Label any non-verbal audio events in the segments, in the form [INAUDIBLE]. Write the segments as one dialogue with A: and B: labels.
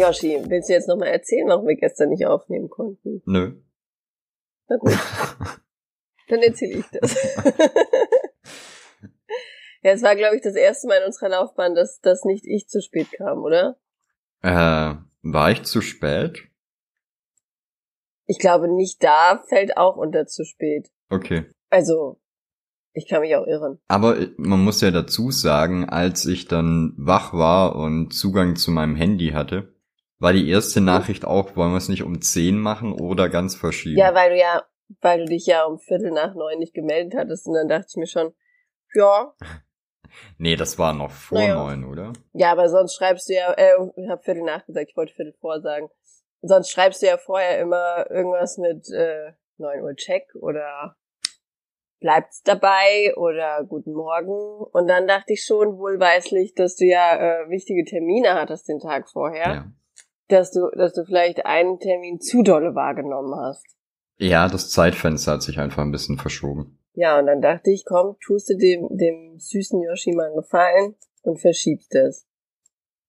A: Yoshi, willst du jetzt nochmal erzählen, warum wir gestern nicht aufnehmen konnten?
B: Nö.
A: Na gut. [LAUGHS] Dann erzähle ich das. [LAUGHS] ja, es war, glaube ich, das erste Mal in unserer Laufbahn, dass, dass nicht ich zu spät kam, oder?
B: Äh, war ich zu spät?
A: Ich glaube, nicht da fällt auch unter zu spät.
B: Okay.
A: Also, ich kann mich auch irren.
B: Aber man muss ja dazu sagen, als ich dann wach war und Zugang zu meinem Handy hatte, war die erste Nachricht auch, wollen wir es nicht um 10 machen oder ganz verschieben?
A: Ja, weil du ja, weil du dich ja um Viertel nach neun nicht gemeldet hattest und dann dachte ich mir schon, ja. [LAUGHS]
B: Nee, das war noch vor
A: Naja.
B: neun, oder?
A: Ja, aber sonst schreibst du ja, äh, ich habe Viertel nach gesagt, ich wollte Viertel vor sagen. Sonst schreibst du ja vorher immer irgendwas mit äh, 9 Uhr Check oder bleibt's dabei oder guten Morgen. Und dann dachte ich schon wohlweislich, dass du ja äh, wichtige Termine hattest den Tag vorher,
B: Ja.
A: Dass du, dass du vielleicht einen Termin zu dolle wahrgenommen hast.
B: Ja, das Zeitfenster hat sich einfach ein bisschen verschoben.
A: Ja, und dann dachte ich, komm, tust du dem, dem süßen Yoshi mal einen Gefallen und verschiebst es.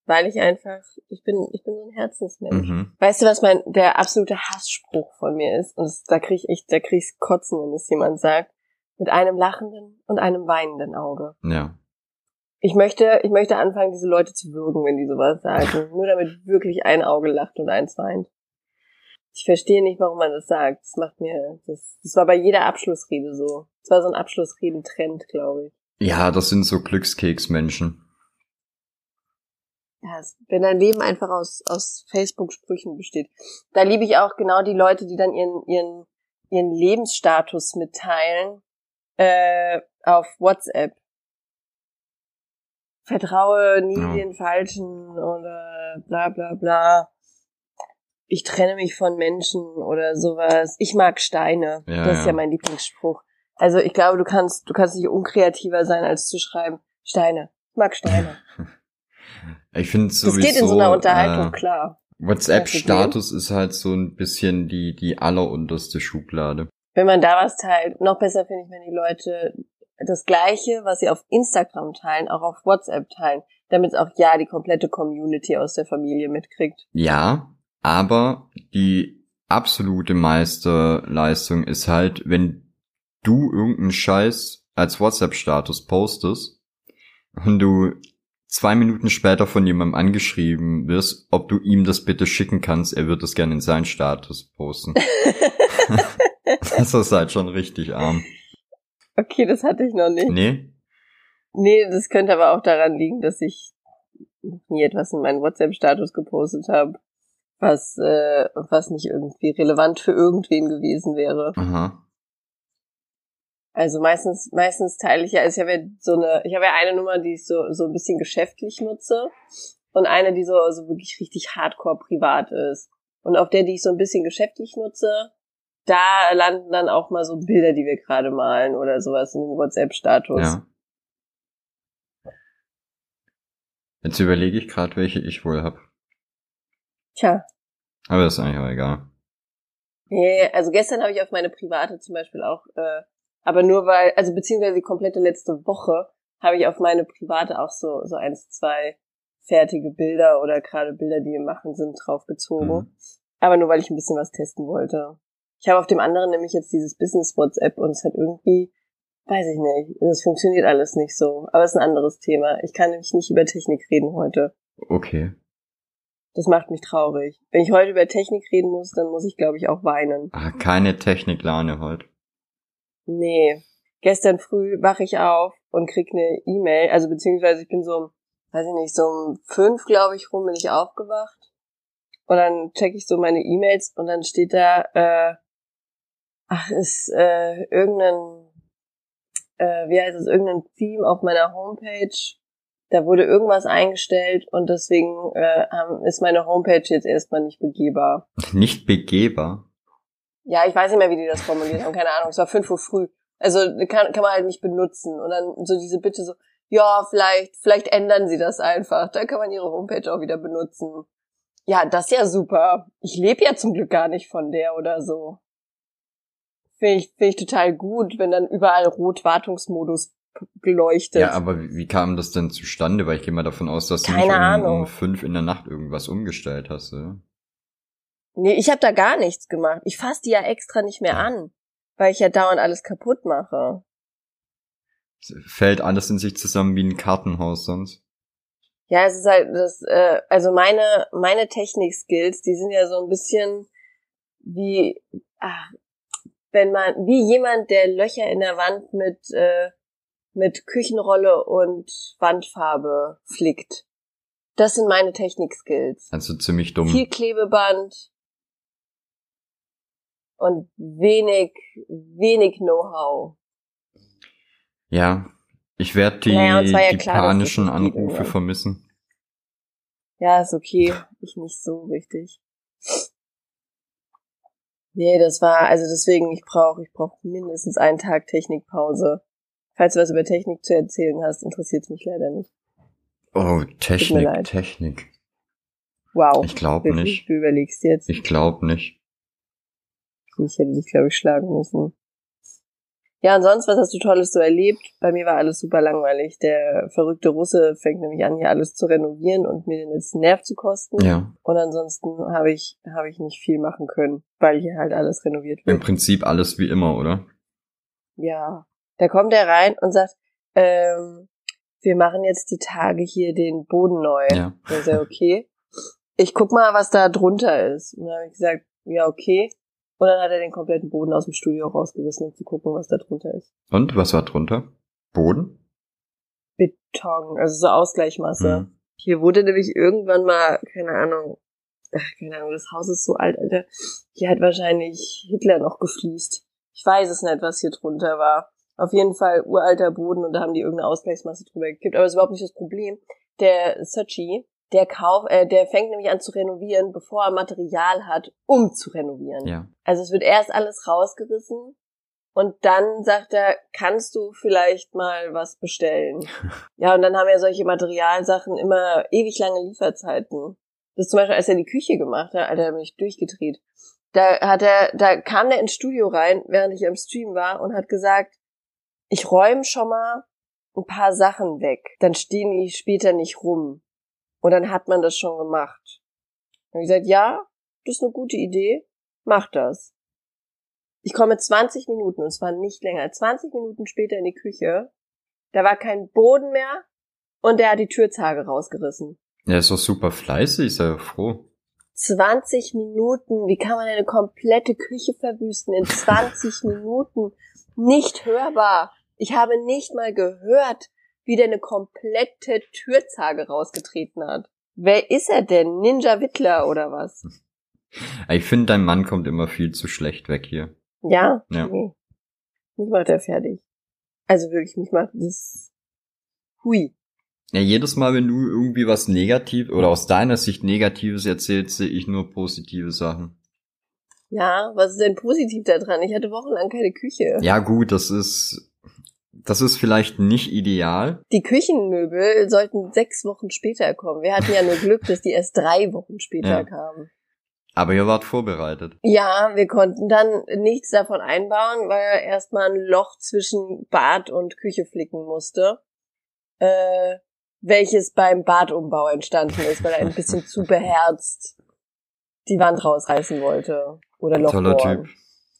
A: Weil ich einfach, ich bin, ich bin so ein Herzensmensch.
B: Mhm.
A: Weißt du, was mein, der absolute Hassspruch von mir ist? Und das, da krieg ich da krieg ich's kotzen, wenn es jemand sagt. Mit einem lachenden und einem weinenden Auge.
B: Ja.
A: Ich möchte, ich möchte anfangen, diese Leute zu würgen, wenn die sowas sagen. Nur damit wirklich ein Auge lacht und eins weint. Ich verstehe nicht, warum man das sagt. Das macht mir, das, das war bei jeder Abschlussrede so. Das war so ein Abschlussredentrend, glaube ich.
B: Ja, das sind so Glückskeksmenschen.
A: Ja, wenn dein Leben einfach aus, aus Facebook-Sprüchen besteht. Da liebe ich auch genau die Leute, die dann ihren, ihren, ihren Lebensstatus mitteilen äh, auf WhatsApp. Vertraue nie
B: Ja.
A: den Falschen oder bla bla bla. Ich trenne mich von Menschen oder sowas. Ich mag Steine.
B: Ja,
A: das ist ja mein Lieblingsspruch. Also ich glaube, du kannst, du kannst nicht unkreativer sein, als zu schreiben, Steine. Ich mag Steine. [LAUGHS]
B: Ich finde
A: Das
B: sowieso.
A: geht in so einer Unterhaltung,
B: äh,
A: klar.
B: WhatsApp-Status ist halt so ein bisschen die, die allerunterste Schublade.
A: Wenn man da was teilt, noch besser finde ich, wenn die Leute das Gleiche, was sie auf Instagram teilen, auch auf WhatsApp teilen, damit auch ja die komplette Community aus der Familie mitkriegt.
B: Ja, aber die absolute Meisterleistung ist halt, wenn du irgendeinen Scheiß als WhatsApp-Status postest und du zwei Minuten später von jemandem angeschrieben wirst, ob du ihm das bitte schicken kannst, er wird es gerne in seinen Status posten. [LAUGHS] [LAUGHS] das ist halt schon richtig arm.
A: Okay, das hatte ich noch nicht.
B: Nee?
A: Nee, das könnte aber auch daran liegen, dass ich nie etwas in meinen WhatsApp-Status gepostet habe, was, äh, was nicht irgendwie relevant für irgendwen gewesen wäre.
B: Aha.
A: Also meistens, meistens teile ich ja, also ich habe ja so eine, ich habe ja eine Nummer, die ich so, so ein bisschen geschäftlich nutze und eine, die so, so wirklich richtig hardcore privat ist. Und auf der, die ich so ein bisschen geschäftlich nutze, da landen dann auch mal so Bilder, die wir gerade malen oder sowas in den WhatsApp-Status.
B: Ja. Jetzt überlege ich gerade, welche ich wohl hab.
A: Tja.
B: Aber das ist eigentlich auch egal.
A: Nee, also gestern habe ich auf meine private zum Beispiel auch, äh, aber nur weil, also beziehungsweise die komplette letzte Woche habe ich auf meine private auch so, so eins, zwei fertige Bilder oder gerade Bilder, die wir machen, sind draufgezogen.
B: Mhm.
A: Aber nur weil ich ein bisschen was testen wollte. Ich habe auf dem anderen nämlich jetzt dieses Business WhatsApp und es hat irgendwie, weiß ich nicht, es funktioniert alles nicht so. Aber es ist ein anderes Thema. Ich kann nämlich nicht über Technik reden heute.
B: Okay.
A: Das macht mich traurig. Wenn ich heute über Technik reden muss, dann muss ich, glaube ich, auch weinen.
B: Ah, keine Techniklane heute.
A: Nee. Gestern früh wache ich auf und krieg eine E-Mail, also beziehungsweise ich bin so, um, weiß ich nicht, so um fünf, glaube ich, rum bin ich aufgewacht. Und dann check ich so meine E-Mails und dann steht da, äh, ach, ist äh, irgendein, äh, wie heißt es, irgendein Theme auf meiner Homepage. Da wurde irgendwas eingestellt und deswegen äh, ist meine Homepage jetzt erstmal nicht begehbar.
B: Nicht begehbar.
A: Ja, ich weiß nicht mehr, wie die das formuliert haben, keine Ahnung, es war fünf Uhr früh. Also kann, kann man halt nicht benutzen. Und dann so diese Bitte so, ja, vielleicht, vielleicht ändern sie das einfach. Dann kann man ihre Homepage auch wieder benutzen. Ja, das ist ja super. Ich lebe ja zum Glück gar nicht von der oder so. Finde ich, finde ich total gut, wenn dann überall rot Wartungsmodus geleuchtet.
B: Ja, aber wie, wie kam das denn zustande? Weil ich gehe mal davon aus, dass du
A: Keine
B: nicht um, um fünf in der Nacht irgendwas umgestellt hast. Ja?
A: Nee, ich habe da gar nichts gemacht. Ich fass die ja extra nicht mehr an, weil ich ja dauernd alles kaputt mache.
B: Fällt alles in sich zusammen wie ein Kartenhaus sonst.
A: Ja, es ist halt das, äh, also meine, meine Technik-Skills, die sind ja so ein bisschen wie, ach, wenn man, wie jemand, der Löcher in der Wand mit, äh, mit Küchenrolle und Wandfarbe flickt. Das sind meine Technik-Skills.
B: Also ziemlich dumm.
A: Viel Klebeband und wenig, wenig Know-how.
B: Ja, ich werde die,
A: Naja, ja
B: die
A: klar,
B: panischen Anrufe vermissen.
A: Ja, ist okay. Ich nicht so richtig. Nee, das war, also deswegen, ich brauche ich brauch mindestens einen Tag Technikpause. Falls du was über Technik zu erzählen hast, interessiert mich leider nicht.
B: Oh, Technik. Technik.
A: Wow.
B: Ich glaube nicht.
A: Du überlegst jetzt.
B: Ich glaube nicht.
A: Ich hätte dich, glaube ich, schlagen müssen. Ja, und sonst, was hast du Tolles so erlebt? Bei mir war alles super langweilig. Der verrückte Russe fängt nämlich an, hier alles zu renovieren und mir den jetzt Nerv zu kosten.
B: Ja,
A: Und ansonsten habe ich, habe ich nicht viel machen können, weil hier halt alles renoviert
B: im
A: wird.
B: Prinzip alles wie immer, oder?
A: Ja. Da kommt er rein und sagt, ähm, wir machen jetzt die Tage hier den Boden neu.
B: Ja.
A: Da ist er, okay. Ich guck mal, was da drunter ist. Und dann habe ich gesagt, ja, okay. Und dann hat er den kompletten Boden aus dem Studio rausgerissen, um zu gucken, was da drunter ist.
B: Und was war drunter? Boden?
A: Beton, also so Ausgleichmasse.
B: Hm.
A: Hier wurde nämlich irgendwann mal, keine Ahnung, ach, keine Ahnung, das Haus ist so alt, Alter. Hier hat wahrscheinlich Hitler noch gefliest. Ich weiß es nicht, was hier drunter war. Auf jeden Fall uralter Boden und da haben die irgendeine Ausgleichsmasse drüber gekippt. Aber das ist überhaupt nicht das Problem. Der Sachi, der kauf, äh, der fängt nämlich an zu renovieren, bevor er Material hat, um zu renovieren.
B: Ja.
A: Also es wird erst alles rausgerissen und dann sagt er, kannst du vielleicht mal was bestellen? [LAUGHS] ja, und dann haben ja solche Materialsachen immer ewig lange Lieferzeiten. Das ist zum Beispiel, als er die Küche gemacht hat, Alter, da bin ich durchgedreht. Da hat er, da kam der ins Studio rein, während ich am Stream war und hat gesagt, ich räume schon mal ein paar Sachen weg, dann stehen die später nicht rum. Und dann hat man das schon gemacht. Dann habe ich gesagt, ja, das ist eine gute Idee, mach das. Ich komme 20 Minuten, und es war nicht länger, 20 Minuten später in die Küche. Da war kein Boden mehr und der hat die Türzage rausgerissen.
B: Er ist doch super fleißig, ja froh.
A: 20 Minuten, wie kann man eine komplette Küche verwüsten in [LAUGHS] 20 Minuten? Nicht hörbar. Ich habe nicht mal gehört, wie der eine komplette Türzage rausgetreten hat. Wer ist er denn? Ninja Wittler oder was? [LAUGHS]
B: Ich finde, dein Mann kommt immer viel zu schlecht weg hier.
A: Ja?
B: Ja.
A: Nee. Mich macht er fertig. Also wirklich, mich macht das hui.
B: Ja, jedes Mal, wenn du irgendwie was negativ oder aus deiner Sicht Negatives erzählst, sehe ich nur positive Sachen.
A: Ja, was ist denn positiv daran? Ich hatte wochenlang keine Küche.
B: Ja, gut, das ist, das ist vielleicht nicht ideal.
A: Die Küchenmöbel sollten sechs Wochen später kommen. Wir hatten ja nur [LAUGHS] Glück, dass die erst drei Wochen später
B: Ja.
A: kamen.
B: Aber ihr wart vorbereitet.
A: Ja, wir konnten dann nichts davon einbauen, weil er erstmal ein Loch zwischen Bad und Küche flicken musste, äh, welches beim Badumbau entstanden ist, weil er ein bisschen zu [LAUGHS] beherzt die Wand rausreißen wollte. Oder Loch
B: Toller. Typ.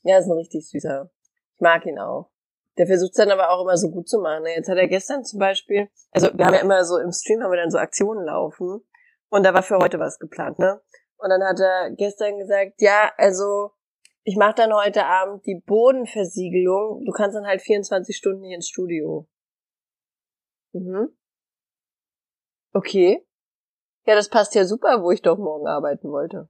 A: Ja, ist ein richtig süßer. Ich mag ihn auch. Der versucht dann aber auch immer so gut zu machen. Jetzt hat er gestern zum Beispiel, also wir haben ja immer so im Stream haben wir dann so Aktionen laufen und da war für heute was geplant, ne? Und dann hat er gestern gesagt, ja, also ich mache dann heute Abend die Bodenversiegelung. Du kannst dann halt 24 Stunden hier ins Studio. Mhm. Okay. Ja, das passt ja super, wo ich doch morgen arbeiten wollte.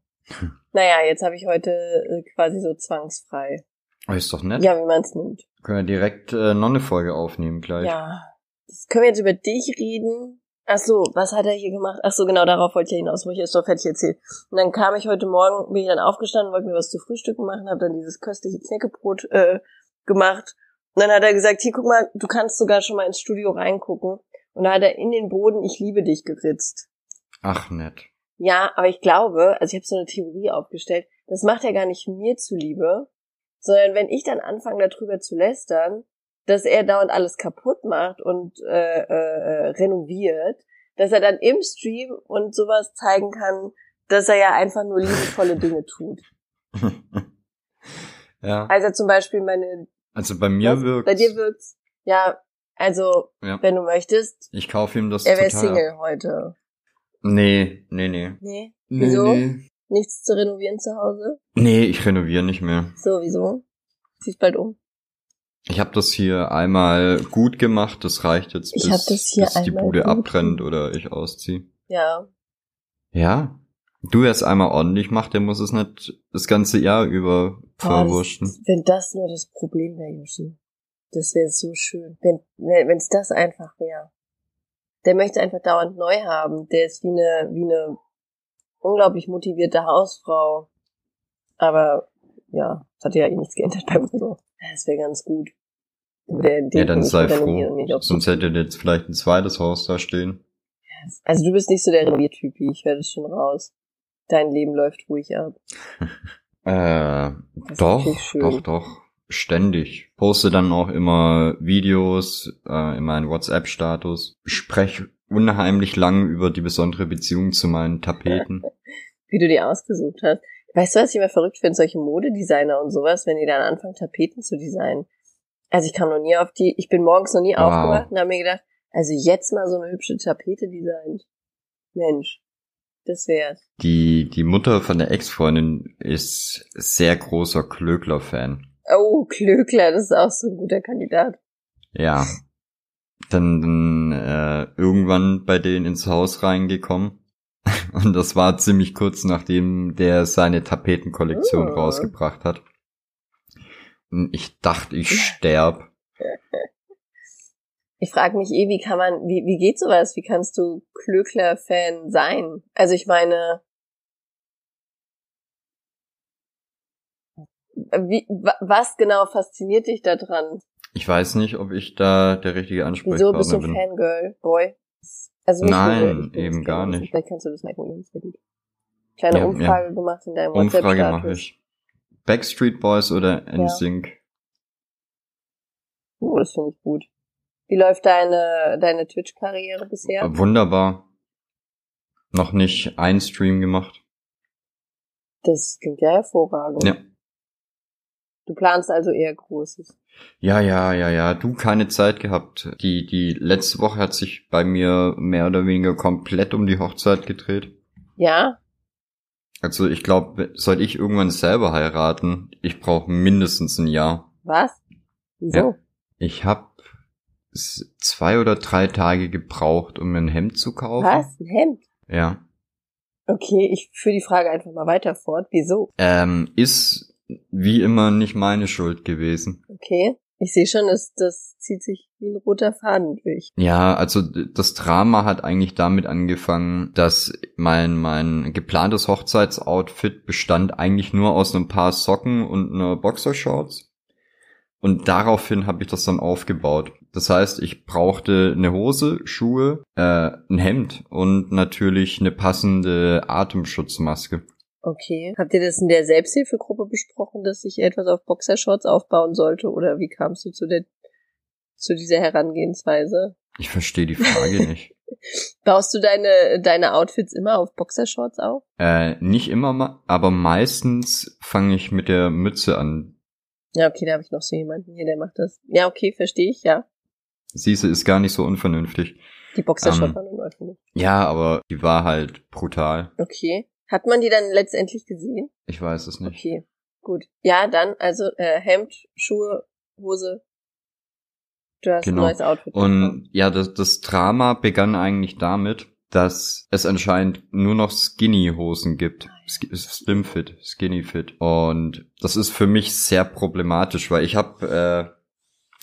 A: naja, jetzt habe ich heute äh, quasi so zwangsfrei.
B: Oh, ist doch nett.
A: Ja, wie man es nimmt.
B: Können wir direkt äh, noch eine Folge aufnehmen gleich.
A: Ja. Das können wir jetzt über dich reden. Ach so, was hat er hier gemacht? Ach so, genau, darauf wollte ich ja hinaus, wo ich jetzt doch fertig erzählt. Und dann kam ich heute Morgen, bin ich dann aufgestanden, wollte mir was zu frühstücken machen, habe dann dieses köstliche Knäckebrot äh, gemacht. Und dann hat er gesagt, hier, guck mal, du kannst sogar schon mal ins Studio reingucken. Und da hat er in den Boden Ich liebe dich geritzt.
B: Ach, nett.
A: Ja, aber ich glaube, also ich habe so eine Theorie aufgestellt, das macht er gar nicht mir zuliebe, sondern wenn ich dann anfange, darüber zu lästern, dass er dauernd alles kaputt macht und äh, äh, renoviert, dass er dann im Stream und sowas zeigen kann, dass er ja einfach nur liebevolle Dinge tut. [LAUGHS]
B: ja.
A: Also zum Beispiel meine.
B: Also bei mir wirkt.
A: Bei dir wirkt's. Ja, also
B: Ja.
A: wenn du möchtest,
B: Ich kaufe ihm das
A: er wäre. Single heute.
B: Nee, nee, nee.
A: Nee,
B: Nee,
A: Wieso?
B: nee.
A: Nichts zu renovieren zu Hause.
B: Nee, ich renoviere nicht mehr.
A: So, wieso? Ziehst bald um.
B: Ich habe das hier einmal gut gemacht, das reicht jetzt,
A: Ich
B: bis,
A: hab das hier
B: bis die Bude
A: gut
B: abbrennt
A: gemacht.
B: oder ich ausziehe.
A: Ja.
B: Ja. Du erst einmal ordentlich macht, der muss es nicht das ganze Jahr über verwurschen.
A: das, wenn das nur das Problem wäre, Yoshi. Das wäre so schön. Wenn wenn es das einfach wäre. Der möchte einfach dauernd neu haben. Der ist wie eine, wie eine unglaublich motivierte Hausfrau. Aber ja, das hat ja eh nichts geändert bei so. Das wäre ganz gut. Der,
B: Ja, dann sei froh. Sonst hätte jetzt vielleicht ein zweites Haus da stehen.
A: Also du bist nicht so der Renoviertypi, ich höre das schon raus. Dein Leben läuft ruhig ab. [LAUGHS]
B: Äh,
A: Das
B: doch, doch, doch. Ständig. Poste dann auch immer Videos äh, in meinen WhatsApp-Status. Spreche unheimlich lang über die besondere Beziehung zu meinen Tapeten. [LAUGHS]
A: wie du die ausgesucht hast. Weißt du, was ich immer verrückt finde? Solche Modedesigner und sowas, wenn die dann anfangen, Tapeten zu designen. Also ich kam noch nie auf die, ich bin morgens noch nie
B: Wow.
A: aufgewacht und habe mir gedacht, also jetzt mal so eine hübsche Tapete designt. Mensch, das wär's.
B: Die, die Mutter von der Ex-Freundin ist sehr großer Klöckler-Fan.
A: Oh, Klöckler, das ist auch so ein guter Kandidat.
B: Ja. [LAUGHS] Dann, dann äh, irgendwann bei denen ins Haus reingekommen. [LAUGHS] Und das war ziemlich kurz nachdem der seine Tapetenkollektion
A: Oh.
B: rausgebracht hat. Und ich dachte, ich sterb.
A: Ich frage mich eh, wie kann man, wie, wie geht sowas? Wie kannst du Klöckler-Fan sein? Also ich meine, wie, wa, was genau fasziniert dich da dran?
B: Ich weiß nicht, ob ich da der richtige
A: Wieso bist du
B: Ansprechpartner bin.
A: Fangirl, Boy? Also
B: Nein,
A: bin
B: eben gar nicht.
A: Vielleicht kannst du das merken, William, sehr gut. Kleine
B: Ja,
A: Umfrage gemacht in deinem
B: Umfrage
A: WhatsApp-Status.
B: mache ich. Backstreet Boys oder NSYNC?
A: Oh, das finde ich gut. Wie läuft deine, deine Twitch-Karriere bisher?
B: Wunderbar. Noch nicht ein Stream gemacht.
A: Das klingt ja hervorragend.
B: Ja.
A: Du planst also eher Großes.
B: Ja, ja, ja, ja. Du keine Zeit gehabt. Die, die letzte Woche hat sich bei mir mehr oder weniger komplett um die Hochzeit gedreht.
A: Ja?
B: Also ich glaube, sollte ich irgendwann selber heiraten, ich brauche mindestens ein Jahr.
A: Was? Wieso?
B: Ja. Ich habe zwei oder drei Tage gebraucht, um mir ein Hemd zu kaufen.
A: Was? Ein Hemd?
B: Ja.
A: Okay, ich führe die Frage einfach mal weiter fort. Wieso?
B: Ähm, ist wie immer nicht meine Schuld gewesen.
A: Okay. Ich sehe schon, das, das zieht sich wie ein roter Faden durch.
B: Ja, also das Drama hat eigentlich damit angefangen, dass mein mein geplantes Hochzeitsoutfit bestand eigentlich nur aus einem paar Socken und einer Boxershorts. Und daraufhin habe ich das dann aufgebaut. Das heißt, ich brauchte eine Hose, Schuhe, äh, ein Hemd und natürlich eine passende Atemschutzmaske.
A: Okay. Habt ihr das in der Selbsthilfegruppe besprochen, dass ich etwas auf Boxershorts aufbauen sollte? Oder wie kamst du zu der, zu dieser Herangehensweise?
B: Ich verstehe die Frage [LAUGHS] nicht.
A: Baust du deine, deine Outfits immer auf Boxershorts auf?
B: Äh, nicht immer, aber meistens fange ich mit der Mütze an.
A: Ja, okay, da habe ich noch so jemanden hier, der macht das. Ja, okay, verstehe ich, ja.
B: Siehste, ist gar nicht so unvernünftig.
A: Die Boxershorts
B: Ähm.
A: waren Ordnung.
B: Ja, aber die war halt brutal.
A: Okay. Hat man die dann letztendlich gesehen?
B: Ich weiß es nicht.
A: Okay, gut. Ja, dann also äh, Hemd, Schuhe, Hose. Du hast
B: Genau.
A: ein neues Outfit. bekommen.
B: Und ja, das, das Drama begann eigentlich damit, dass es anscheinend nur noch Skinny-Hosen gibt. Sk- Slim Fit, Skinny Fit. Und das ist für mich sehr problematisch, weil ich habe äh,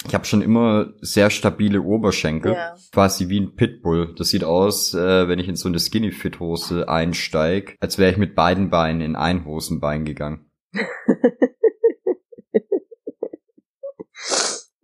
B: ich habe schon immer sehr stabile Oberschenkel,
A: Ja.
B: quasi wie ein Pitbull. Das sieht aus, äh, wenn ich in so eine Skinny Fit Hose einsteig, als wäre ich mit beiden Beinen in ein Hosenbein gegangen. [LAUGHS]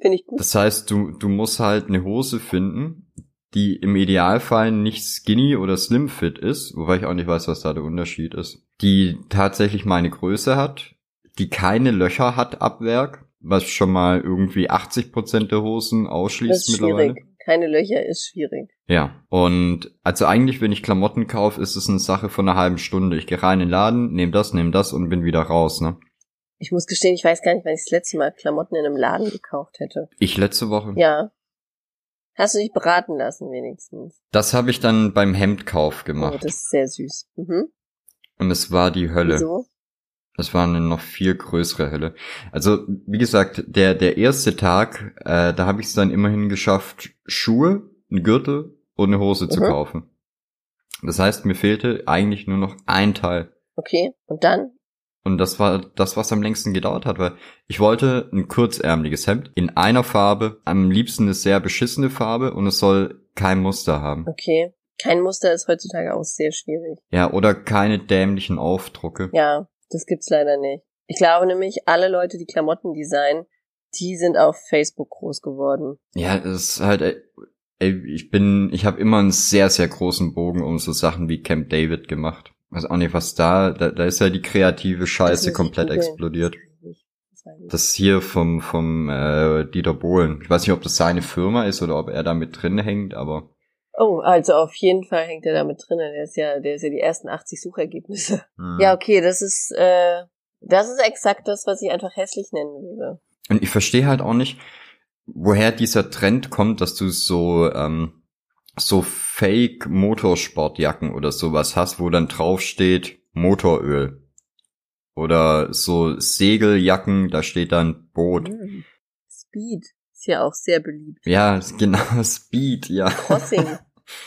A: Finde ich gut.
B: Das heißt, du, du musst halt eine Hose finden, die im Idealfall nicht skinny oder slim fit ist, wobei ich auch nicht weiß, was da der Unterschied ist, die tatsächlich meine Größe hat, die keine Löcher hat ab Werk, was schon mal irgendwie 80 Prozent der Hosen
A: Das
B: ausschließt
A: ist
B: mittlerweile.
A: schwierig. Keine Löcher ist schwierig.
B: Ja, und also eigentlich, wenn ich Klamotten kaufe, ist es eine Sache von einer halben Stunde. Ich gehe rein in den Laden, nehme das, nehme das und bin wieder raus, ne?
A: Ich muss gestehen, ich weiß gar nicht, wann ich das letzte Mal Klamotten in einem Laden gekauft hätte.
B: Ich letzte Woche.
A: Ja. Hast du dich beraten lassen wenigstens?
B: Das habe ich dann beim Hemdkauf
A: Oh,
B: gemacht.
A: das ist sehr süß. Mhm.
B: und es war die Hölle.
A: Wieso?
B: Das war eine noch viel größere Hölle. Also, wie gesagt, der, der erste Tag, äh, da habe ich es dann immerhin geschafft, Schuhe, einen Gürtel und eine Hose zu
A: Mhm.
B: kaufen. Das heißt, mir fehlte eigentlich nur noch ein Teil.
A: Okay. Und dann?
B: Und das war das, was am längsten gedauert hat, weil ich wollte ein kurzärmeliges Hemd in einer Farbe, am liebsten eine sehr beschissene Farbe und es soll kein Muster haben.
A: Okay. Kein Muster ist heutzutage auch sehr schwierig.
B: Ja, oder keine dämlichen Aufdrucke.
A: Ja, das gibt's leider nicht. Ich glaube nämlich, alle Leute, die Klamotten designen, die sind auf Facebook groß geworden.
B: Ja, es ist halt, ey, ey, ich bin, ich habe immer einen sehr, sehr großen Bogen um so Sachen wie Camp David gemacht. Weiß auch nicht, was da, da, da ist ja die kreative
A: Das
B: Scheiße komplett explodiert.
A: Das. Das.
B: Das hier vom, vom äh, Dieter Bohlen. Ich weiß nicht, ob das seine Firma ist oder ob er da mit drin hängt, aber
A: Oh, also auf jeden Fall hängt er da mit drin. Der ist ja, der ist ja die ersten 80 Suchergebnisse.
B: hm.
A: Ja, okay, das ist, äh, das ist exakt das, was ich einfach hässlich nennen würde.
B: Und ich verstehe halt auch nicht, woher dieser Trend kommt, dass du so ähm, so Fake Motorsportjacken oder sowas hast, wo dann drauf steht Motoröl. Oder so Segeljacken, da steht dann Boot.
A: Hm. Speed ist ja auch sehr beliebt.
B: Ja, [LAUGHS] genau, Speed, ja.
A: Crossing,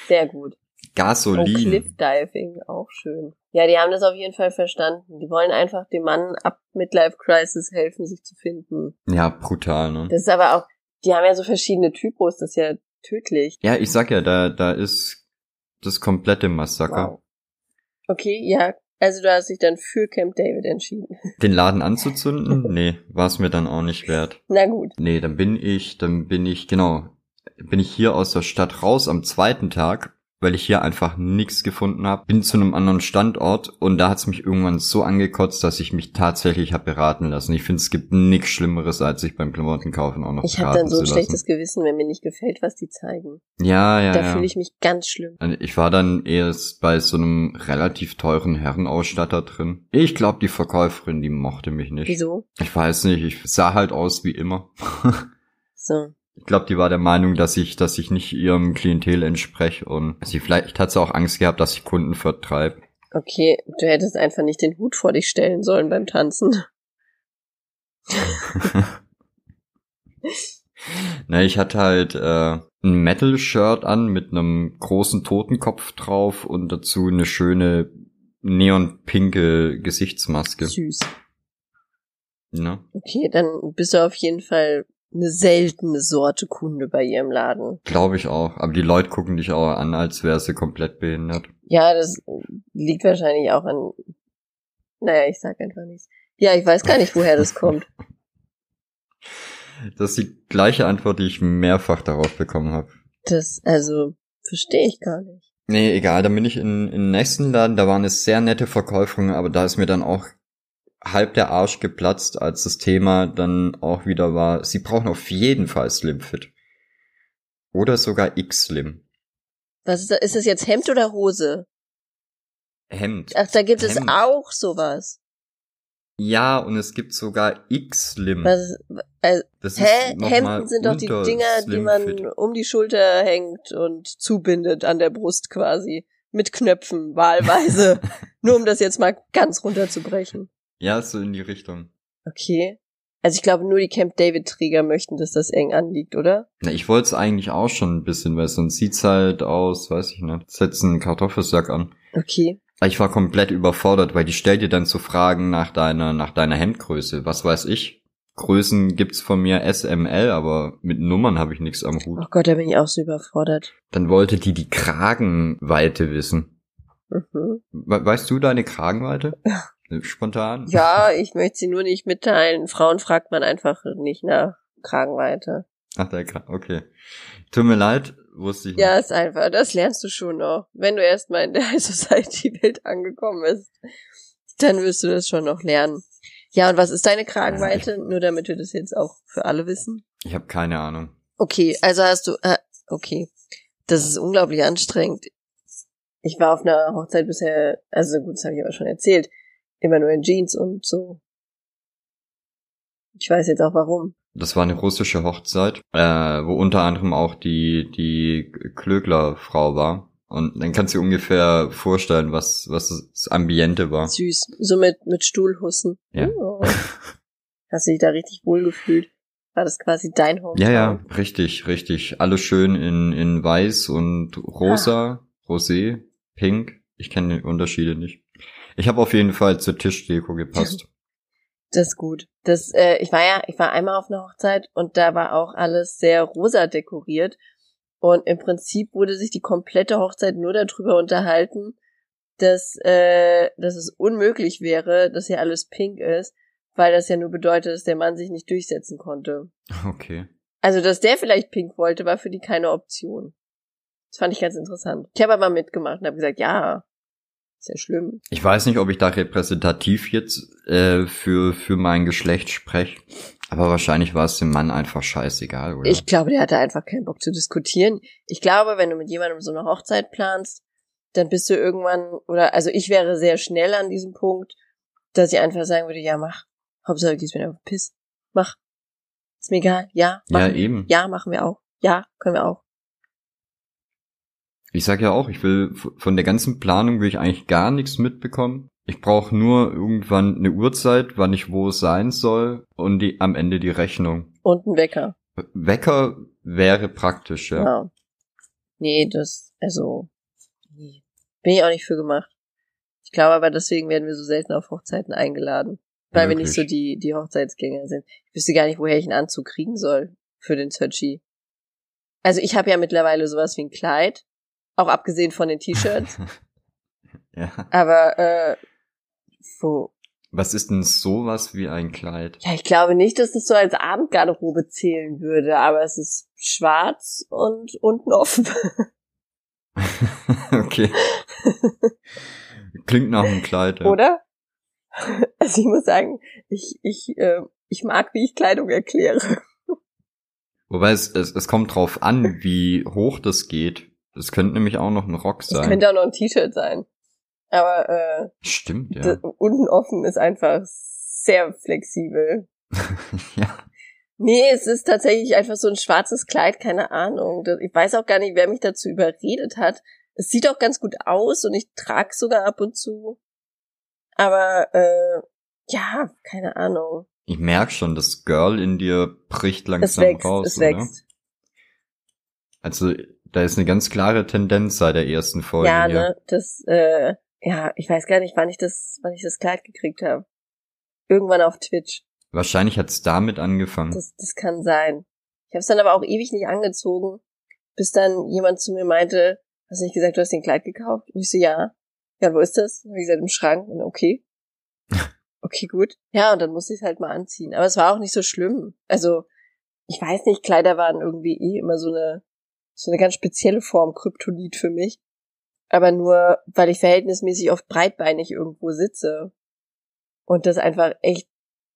A: sehr gut. Oh,
B: Gasolin.
A: Cliff Diving, auch schön. Ja, die haben das auf jeden Fall verstanden. Die wollen einfach dem Mann ab Midlife Crisis helfen, sich zu finden.
B: Ja, brutal, ne?
A: Das ist aber auch, die haben ja so verschiedene Typos, das ist ja tödlich.
B: Ja, ich sag ja, da, da ist das komplette Massaker.
A: Wow. Okay, ja, also du hast dich dann für Camp David entschieden. [LAUGHS]
B: Den Laden anzuzünden? Nee, war es mir dann auch nicht wert.
A: Na gut.
B: Nee, dann bin ich, dann bin ich, genau, bin ich hier aus der Stadt raus am zweiten Tag, weil ich hier einfach nichts gefunden habe. Bin zu einem anderen Standort und da hat's mich irgendwann so angekotzt, dass ich mich tatsächlich habe beraten lassen. Ich finde, es gibt nichts Schlimmeres, als sich beim Klamottenkaufen auch noch
A: Ich habe
B: beraten
A: dann so ein
B: zu
A: schlechtes
B: lassen.
A: Gewissen, wenn mir nicht gefällt, was die zeigen.
B: Ja, ja,
A: da
B: ja.
A: fühle ich mich ganz schlimm.
B: Und Ich war dann erst bei so einem relativ teuren Herrenausstatter drin. Ich glaube, die Verkäuferin, die mochte mich nicht.
A: Wieso?
B: Ich weiß nicht, ich sah halt aus wie immer. [LAUGHS]
A: So.
B: Ich glaube, die war der Meinung, dass ich, dass ich nicht ihrem Klientel entspreche und sie vielleicht hat sie auch Angst gehabt, dass ich Kunden vertreibe.
A: Okay, du hättest einfach nicht den Hut vor dich stellen sollen beim Tanzen. [LAUGHS]
B: Na, ich hatte halt äh, ein Metal-Shirt an mit einem großen Totenkopf drauf und dazu eine schöne neonpinke Gesichtsmaske.
A: Süß.
B: Ne?
A: Okay, dann bist du auf jeden Fall eine seltene Sorte Kunde bei ihrem Laden.
B: Glaube ich auch. Aber die Leute gucken dich auch an, als wäre sie komplett behindert.
A: Ja, das liegt wahrscheinlich auch an. Naja, ich sag einfach nichts. Ja, ich weiß gar nicht, woher das [LAUGHS] kommt.
B: Das ist die gleiche Antwort, die ich mehrfach darauf bekommen habe.
A: Das, also, verstehe ich gar nicht.
B: Nee, egal, dann bin ich in, in den nächsten Laden, da war eine sehr nette Verkäuferin, aber da ist mir dann auch halb der Arsch geplatzt, als das Thema dann auch wieder war, sie brauchen auf jeden Fall Slimfit. Oder sogar X-Slim.
A: Was ist das? Ist das jetzt Hemd oder Hose?
B: Hemd.
A: Ach, da gibt es
B: Hemd.
A: auch sowas.
B: Ja, und es gibt sogar X-Slim.
A: Was, also,
B: Das
A: hä? Hemden sind doch die Dinger, die man um die Schulter hängt und zubindet an der Brust quasi. Mit Knöpfen, wahlweise. [LAUGHS] Nur um das jetzt mal ganz runterzubrechen.
B: Ja, so in die Richtung.
A: Okay. Also ich glaube, nur die Camp David-Träger möchten, dass das eng anliegt, oder?
B: Na, ich wollte es eigentlich auch schon ein bisschen, weil sonst sieht's halt aus, weiß ich nicht, setz einen Kartoffelsack an.
A: Okay.
B: Ich war komplett überfordert, weil die stellt dir dann zu Fragen nach deiner, nach deiner Hemdgröße. Was weiß ich? Größen gibt's von mir SML, aber mit Nummern habe ich nichts am Hut.
A: Oh Gott, da bin ich auch so überfordert.
B: Dann wollte die die Kragenweite wissen.
A: Mhm.
B: We weißt du deine Kragenweite? [LAUGHS] Spontan?
A: Ja, ich möchte sie nur nicht mitteilen. Frauen fragt man einfach nicht nach Kragenweite.
B: Ach, der Kragen, okay. Tut mir leid, wusste ich
A: Ja,
B: nicht.
A: ist einfach, das lernst du schon noch. Wenn du erstmal in der [LAUGHS] High Society Welt angekommen bist, dann wirst du das schon noch lernen. Ja, und was ist deine Kragenweite? Nur damit wir das jetzt auch für alle wissen.
B: Ich habe keine Ahnung.
A: Okay, also hast du, äh, okay. Das ist unglaublich anstrengend. Ich war auf einer Hochzeit bisher, also gut, das habe ich aber schon erzählt, immer nur in Jeans und so. Ich weiß jetzt auch warum.
B: Das war eine russische Hochzeit, äh, wo unter anderem auch die, die Klögler-Frau war. Und dann kannst du dir ungefähr vorstellen, was, was das Ambiente war.
A: Süß. So mit, mit Stuhlhussen.
B: Ja.
A: Oh. Hast du dich da richtig wohl gefühlt? War das quasi dein Hometown?
B: Ja, ja, richtig, richtig. Alles schön in, in weiß und rosa, rosé, pink. Ich kenne die Unterschiede nicht. Ich habe auf jeden Fall zur Tischdeko gepasst. [LAUGHS]
A: Das ist gut. Das, äh, ich war ja, ich war einmal auf einer Hochzeit und da war auch alles sehr rosa dekoriert. Und im Prinzip wurde sich die komplette Hochzeit nur darüber unterhalten, dass, äh, dass es unmöglich wäre, dass hier alles pink ist, weil das ja nur bedeutet, dass der Mann sich nicht durchsetzen konnte.
B: Okay.
A: Also, dass der vielleicht pink wollte, war für die keine Option. Das fand ich ganz interessant. Ich habe aber mitgemacht und habe gesagt, ja, ist ja schlimm.
B: Ich weiß nicht, ob ich da repräsentativ jetzt äh, für, für mein Geschlecht spreche, aber wahrscheinlich war es dem Mann einfach scheißegal, oder?
A: Ich glaube, der hatte einfach keinen Bock zu diskutieren. Ich glaube, wenn du mit jemandem so eine Hochzeit planst, dann bist du irgendwann, oder also ich wäre sehr schnell an diesem Punkt, dass ich einfach sagen würde, ja, mach. Hauptsache, du gehst mir einfach piss. Mach. Ist mir egal. Ja,
B: ja,
A: machen.
B: eben.
A: Ja, machen wir auch. Ja, können wir auch.
B: Ich sag ja auch, ich will von der ganzen Planung will ich eigentlich gar nichts mitbekommen. Ich brauche nur irgendwann eine Uhrzeit, wann ich wo sein soll und die am Ende die Rechnung.
A: Und ein Wecker.
B: Wecker wäre praktisch, ja.
A: Ja. Nee, das, also, nee. Bin ich auch nicht für gemacht. Ich glaube aber, deswegen werden wir so selten auf Hochzeiten eingeladen. Weil wir nicht so die, die Hochzeitsgänger sind. Ich wüsste gar nicht, woher ich einen Anzug kriegen soll für den Tötschi. Also ich habe ja mittlerweile sowas wie ein Kleid. Auch abgesehen von den T-Shirts. [LAUGHS]
B: ja.
A: Aber, äh, wo?
B: Was ist denn sowas wie ein Kleid?
A: Ja, ich glaube nicht, dass das so als Abendgarderobe zählen würde, aber es ist schwarz und unten offen. [LAUGHS]
B: okay. Klingt nach einem Kleid. Ja.
A: Oder? Also ich muss sagen, ich, ich, äh, ich mag, wie ich Kleidung erkläre.
B: Wobei es, es, es kommt drauf an, wie hoch das geht. Das könnte nämlich auch noch ein Rock sein.
A: Das könnte auch noch ein T-Shirt sein. Aber äh,
B: Stimmt, ja.
A: unten offen ist einfach sehr flexibel. [LAUGHS]
B: ja.
A: Nee, es ist tatsächlich einfach so ein schwarzes Kleid, keine Ahnung. Ich weiß auch gar nicht, wer mich dazu überredet hat. Es sieht auch ganz gut aus und ich trage sogar ab und zu. Aber äh, ja, keine Ahnung.
B: Ich merk schon, das Girl in dir bricht langsam
A: es wächst,
B: raus.
A: Es wächst.
B: Oder? Also da ist eine ganz klare Tendenz seit der ersten Folge.
A: Ja, ne, das, äh, ja, ich weiß gar nicht, wann ich das, wann ich das Kleid gekriegt habe. Irgendwann auf Twitch.
B: Wahrscheinlich hat's damit angefangen.
A: Das, das kann sein. Ich habe es dann aber auch ewig nicht angezogen, bis dann jemand zu mir meinte, hast du nicht gesagt, du hast den Kleid gekauft? Und ich so, ja. Ja, wo ist das? Und ich gesagt, im Schrank. Und okay. [LAUGHS] Okay, gut. Ja, und dann musste ich es halt mal anziehen. Aber es war auch nicht so schlimm. Also, ich weiß nicht, Kleider waren irgendwie eh immer so eine, so eine ganz spezielle Form Kryptonit für mich. Aber nur, weil ich verhältnismäßig oft breitbeinig irgendwo sitze. Und das einfach echt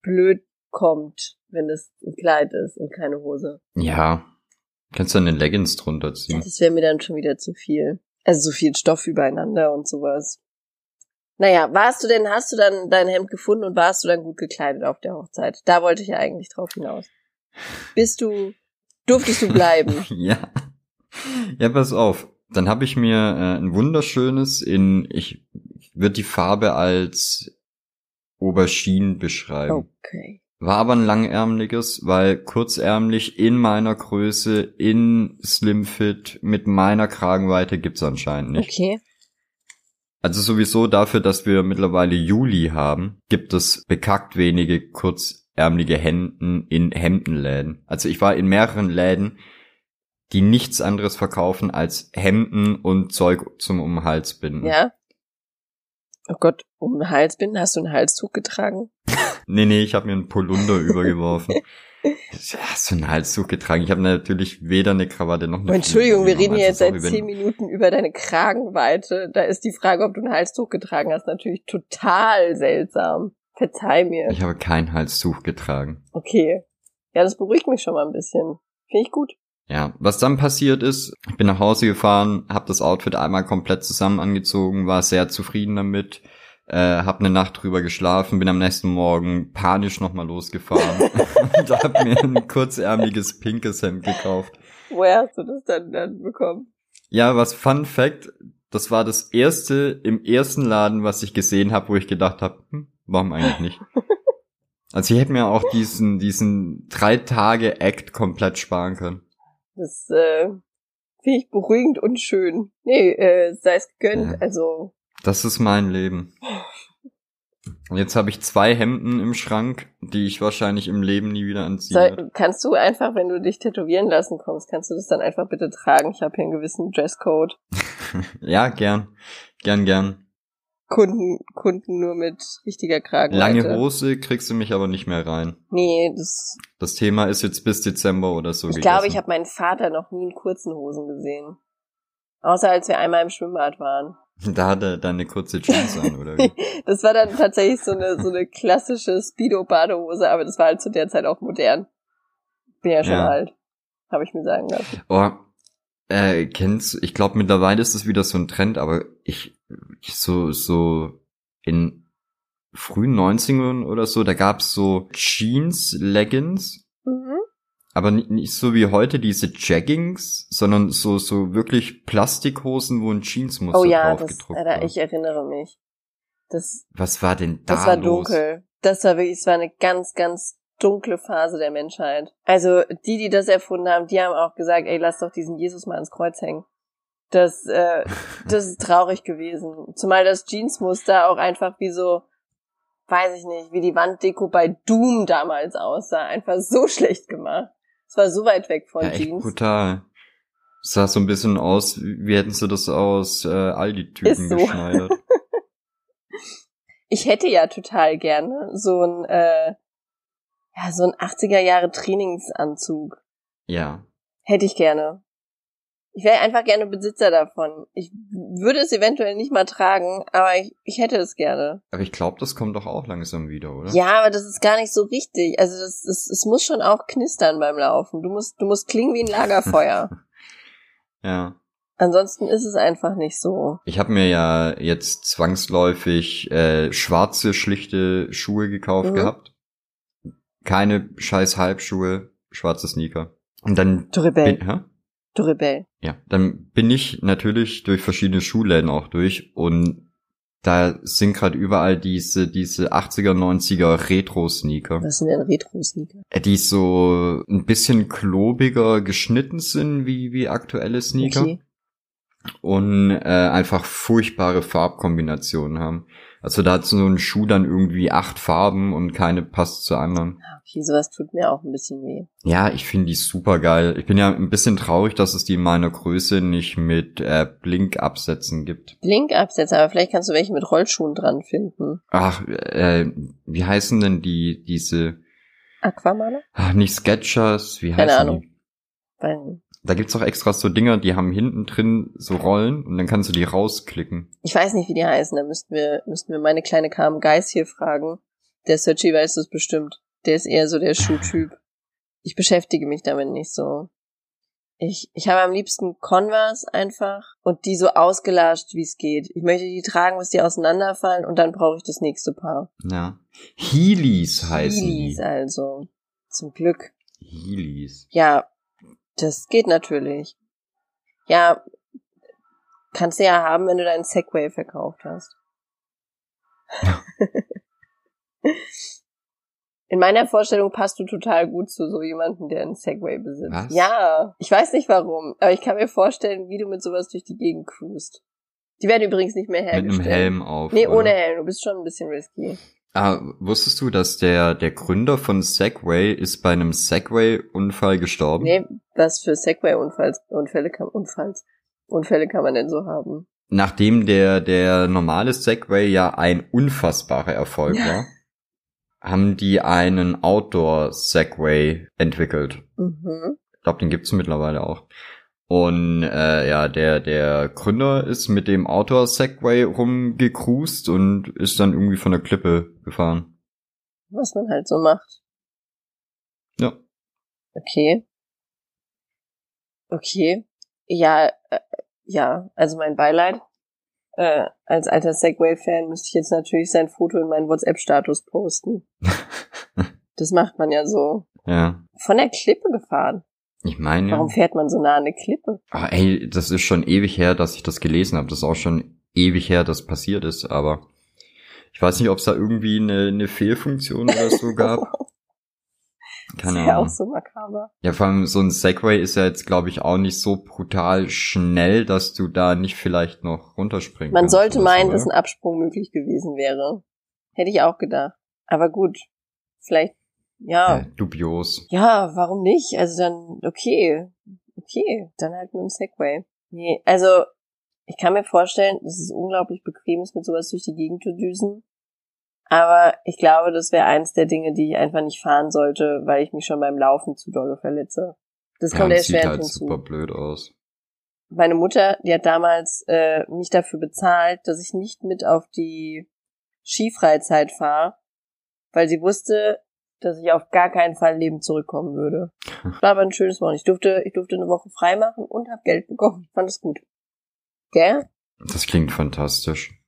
A: blöd kommt, wenn es ein Kleid ist und keine Hose.
B: Ja. Kannst du eine Leggings drunter ziehen?
A: Das wäre mir dann schon wieder zu viel. Also so viel Stoff übereinander und sowas. Naja, warst du denn, hast du dann dein Hemd gefunden und warst du dann gut gekleidet auf der Hochzeit? Da wollte ich ja eigentlich drauf hinaus. Bist du, durftest du bleiben? [LAUGHS]
B: ja. Ja, pass auf. Dann habe ich mir äh, ein wunderschönes in, ich würde die Farbe als Aubergine beschreiben.
A: Okay.
B: War aber ein langärmliches, weil kurzärmlich in meiner Größe, in Slimfit, mit meiner Kragenweite gibt's anscheinend nicht.
A: Okay.
B: Also sowieso dafür, dass wir mittlerweile Juli haben, gibt es bekackt wenige kurzärmliche Hemden in Hemdenläden. Also ich war in mehreren Läden, die nichts anderes verkaufen als Hemden und Zeug zum um den Hals binden.
A: Ja. Oh Gott, um den Hals binden? Hast du einen Halstuch getragen? [LAUGHS]
B: nee, nee, ich habe mir einen Polunder [LAUGHS] übergeworfen. Hast du einen Halstuch getragen? Ich habe natürlich weder eine Krawatte noch eine
A: Entschuldigung, wir reden
B: also
A: jetzt seit zehn Minuten über deine Kragenweite. Da ist die Frage, ob du ein Halstuch getragen hast, natürlich total seltsam. Verzeih mir.
B: Ich habe kein Halstuch getragen.
A: Okay. Ja, das beruhigt mich schon mal ein bisschen. Finde ich gut.
B: Ja, was dann passiert ist, ich bin nach Hause gefahren, habe das Outfit einmal komplett zusammen angezogen, war sehr zufrieden damit, äh, habe eine Nacht drüber geschlafen, bin am nächsten Morgen panisch nochmal losgefahren [LAUGHS] und habe mir ein kurzärmeliges pinkes Hemd gekauft.
A: Woher hast du das dann, dann bekommen?
B: Ja, was Fun Fact, das war das erste im ersten Laden, was ich gesehen habe, wo ich gedacht habe, hm, warum eigentlich nicht? [LAUGHS] Also ich hätte mir auch diesen, diesen drei Tage Act komplett sparen können.
A: Das äh, finde ich beruhigend und schön. Nee, äh, sei es gegönnt.
B: Ja.
A: Also
B: Das ist mein Leben. Jetzt habe ich zwei Hemden im Schrank, die ich wahrscheinlich im Leben nie wieder anziehen werde.
A: soll, kannst du einfach, wenn du dich tätowieren lassen kommst, kannst du das dann einfach bitte tragen. Ich habe hier einen gewissen Dresscode. [LAUGHS]
B: Ja, gern. Gern, gern.
A: Kunden, Kunden nur mit richtiger Kragenweite.
B: Lange Hose kriegst du mich aber nicht mehr rein.
A: Nee, das.
B: Das Thema ist jetzt bis Dezember oder so
A: ich glaube, ich habe meinen Vater noch nie in kurzen Hosen gesehen. Außer als wir einmal im Schwimmbad waren. [LAUGHS]
B: Da hat er deine kurze Jeans an, oder wie? [LAUGHS]
A: Das war dann tatsächlich so eine, so eine klassische Speedo-Badehose, aber das war halt zu der Zeit auch modern. Bin ja schon
B: Ja.
A: alt. Habe ich mir sagen lassen.
B: Oh, äh, kennst ich glaube mittlerweile ist das wieder so ein Trend, aber ich so, so in frühen 90ern oder so, da gab's so Jeans, Leggings,
A: Mhm.
B: aber nicht, nicht so wie heute diese Jaggings, sondern so, so wirklich Plastikhosen, wo ein Jeansmuster
A: Oh ja,
B: drauf
A: das,
B: gedruckt
A: Alter,
B: war.
A: ich erinnere mich. Das,
B: Was war denn da
A: das war
B: los?
A: dunkel. Das war wirklich, es war eine ganz, ganz dunkle Phase der Menschheit. Also die, die das erfunden haben, die haben auch gesagt, ey, lass doch diesen Jesus mal ans Kreuz hängen. Das, äh, [LAUGHS] das ist traurig gewesen. Zumal das Jeansmuster auch einfach wie so, weiß ich nicht, wie die Wanddeko bei Doom damals aussah. Einfach so [LAUGHS] schlecht gemacht. Es war so weit weg von
B: Ja, echt
A: Jeans.
B: brutal. Sah so ein bisschen aus, wie hätten sie das aus äh, Aldi-Tüten
A: so.
B: geschneidert. [LAUGHS]
A: Ich hätte ja total gerne so ein, äh, ja, so ein 80er Jahre Trainingsanzug.
B: ja.
A: Hätte ich gerne. Ich wäre einfach gerne Besitzer davon. Ich würde es eventuell nicht mal tragen, aber ich, ich hätte es gerne.
B: Aber ich glaube, das kommt doch auch langsam wieder, oder?
A: Ja, aber das ist gar nicht so richtig. Also das, das, es muss schon auch knistern beim Laufen. Du musst, du musst klingen wie ein Lagerfeuer. [LAUGHS]
B: Ja.
A: Ansonsten ist es einfach nicht so.
B: Ich habe mir ja jetzt zwangsläufig äh, schwarze, schlichte Schuhe gekauft
A: Mhm.
B: gehabt. Keine scheiß Halbschuhe, schwarze Sneaker. Und dann
A: Du Rebell.
B: bin, hä?
A: Du Rebell.
B: Ja, dann bin ich natürlich durch verschiedene Schuhläden auch durch und da sind gerade überall diese diese 80er 90er Retro Sneaker,
A: Was sind denn Retro-Sneaker?
B: äh, die so ein bisschen klobiger geschnitten sind wie wie aktuelle Sneaker.
A: Okay.
B: und äh, einfach furchtbare Farbkombinationen haben. Also da hat so ein Schuh dann irgendwie acht Farben und keine passt zur anderen.
A: Okay, sowas tut mir auch ein bisschen weh.
B: Ja, ich finde die super geil. Ich bin ja ein bisschen traurig, dass es die in meiner Größe nicht mit äh, Blinkabsätzen gibt.
A: Blinkabsätze, aber vielleicht kannst du welche mit Rollschuhen dran finden.
B: Ach, äh, wie heißen denn die diese?
A: Aquamaler?
B: Ach, nicht Sketchers, wie
A: Keine
B: heißen
A: Ahnung.
B: die?
A: Weil
B: Da gibt's auch extra so Dinger, die haben hinten drin so Rollen und dann kannst du die rausklicken.
A: ich weiß nicht, wie die heißen. Da müssten wir, müssten wir meine kleine Carmen Geis hier fragen. Der Searchy weiß das bestimmt. Der ist eher so der Schuhtyp. Ich beschäftige mich damit nicht so. Ich, ich habe am liebsten Converse einfach und die so ausgelascht, wie es geht. Ich möchte die tragen, bis die auseinanderfallen und dann brauche ich das nächste Paar.
B: Ja. Heelys heißen
A: Heelys
B: die.
A: also. Zum Glück.
B: Heelys.
A: Ja, das geht natürlich. Ja, kannst du ja haben, wenn du deinen Segway verkauft hast. [LAUGHS] In meiner Vorstellung passt du total gut zu so jemandem, der einen Segway besitzt.
B: Was?
A: Ja, ich weiß nicht warum, aber ich kann mir vorstellen, wie du mit sowas durch die Gegend cruist. Die werden übrigens nicht mehr
B: Mit
A: hergestellt.
B: einem Helm auf.
A: Nee,
B: oder?
A: ohne Helm. Du bist schon ein bisschen risky.
B: Ah, wusstest du, dass der, der Gründer von Segway ist bei einem Segway-Unfall gestorben?
A: Nee, was für Segway-Unfälle kann, Unfalls, Unfälle kann man denn so haben?
B: Nachdem der, der normale Segway ja ein unfassbarer Erfolg
A: Ja.
B: war, haben die einen Outdoor-Segway entwickelt.
A: Mhm.
B: Ich glaube, den gibt's mittlerweile auch. Und äh, ja, der, der Gründer ist mit dem Outdoor-Segway rumgecruised und ist dann irgendwie von der Klippe gefahren.
A: was man halt so macht.
B: Ja.
A: Okay. Okay. Ja, äh, ja, also mein Beileid. Äh, als alter Segway-Fan müsste ich jetzt natürlich sein Foto in meinen WhatsApp-Status posten. [LAUGHS] das macht man ja so.
B: Ja.
A: Von der Klippe gefahren.
B: Ich meine.
A: Warum fährt man so nah an eine Klippe?
B: Ah, ey, das ist schon ewig her, dass ich das gelesen habe. Das ist auch schon ewig her, dass passiert ist, aber ich weiß nicht, ob es da irgendwie eine, eine Fehlfunktion oder so [LAUGHS] gab. Keine
A: ist ja
B: Ahnung.
A: auch so makaber.
B: Ja, vor allem so ein Segway ist ja jetzt, glaube ich, auch nicht so brutal schnell, dass du da nicht vielleicht noch runterspringen
A: Man sollte meinen, dass
B: oder?
A: ein Absprung möglich gewesen wäre. Hätte ich auch gedacht. Aber gut. Vielleicht, ja.
B: Äh, dubios.
A: Ja, warum nicht? Also dann, okay. Okay, dann halt mit dem Segway. Nee, also ich kann mir vorstellen, dass es unglaublich bequem ist, mit sowas durch die Gegend zu düsen. Aber ich glaube, das wäre eins der Dinge, die ich einfach nicht fahren sollte, weil ich mich schon beim Laufen zu dolle verletze. Das
B: Ja,
A: kommt
B: und
A: erst
B: sieht
A: schwer
B: halt
A: hinzu.
B: super blöd aus.
A: Meine Mutter, die hat damals äh, mich dafür bezahlt, dass ich nicht mit auf die Skifreizeit fahre, weil sie wusste, dass ich auf gar keinen Fall lebend zurückkommen würde. [LAUGHS] War aber ein schönes Wochenende. Ich durfte, ich durfte eine Woche frei machen und habe Geld bekommen. Fand es gut. Gell?
B: Das klingt fantastisch.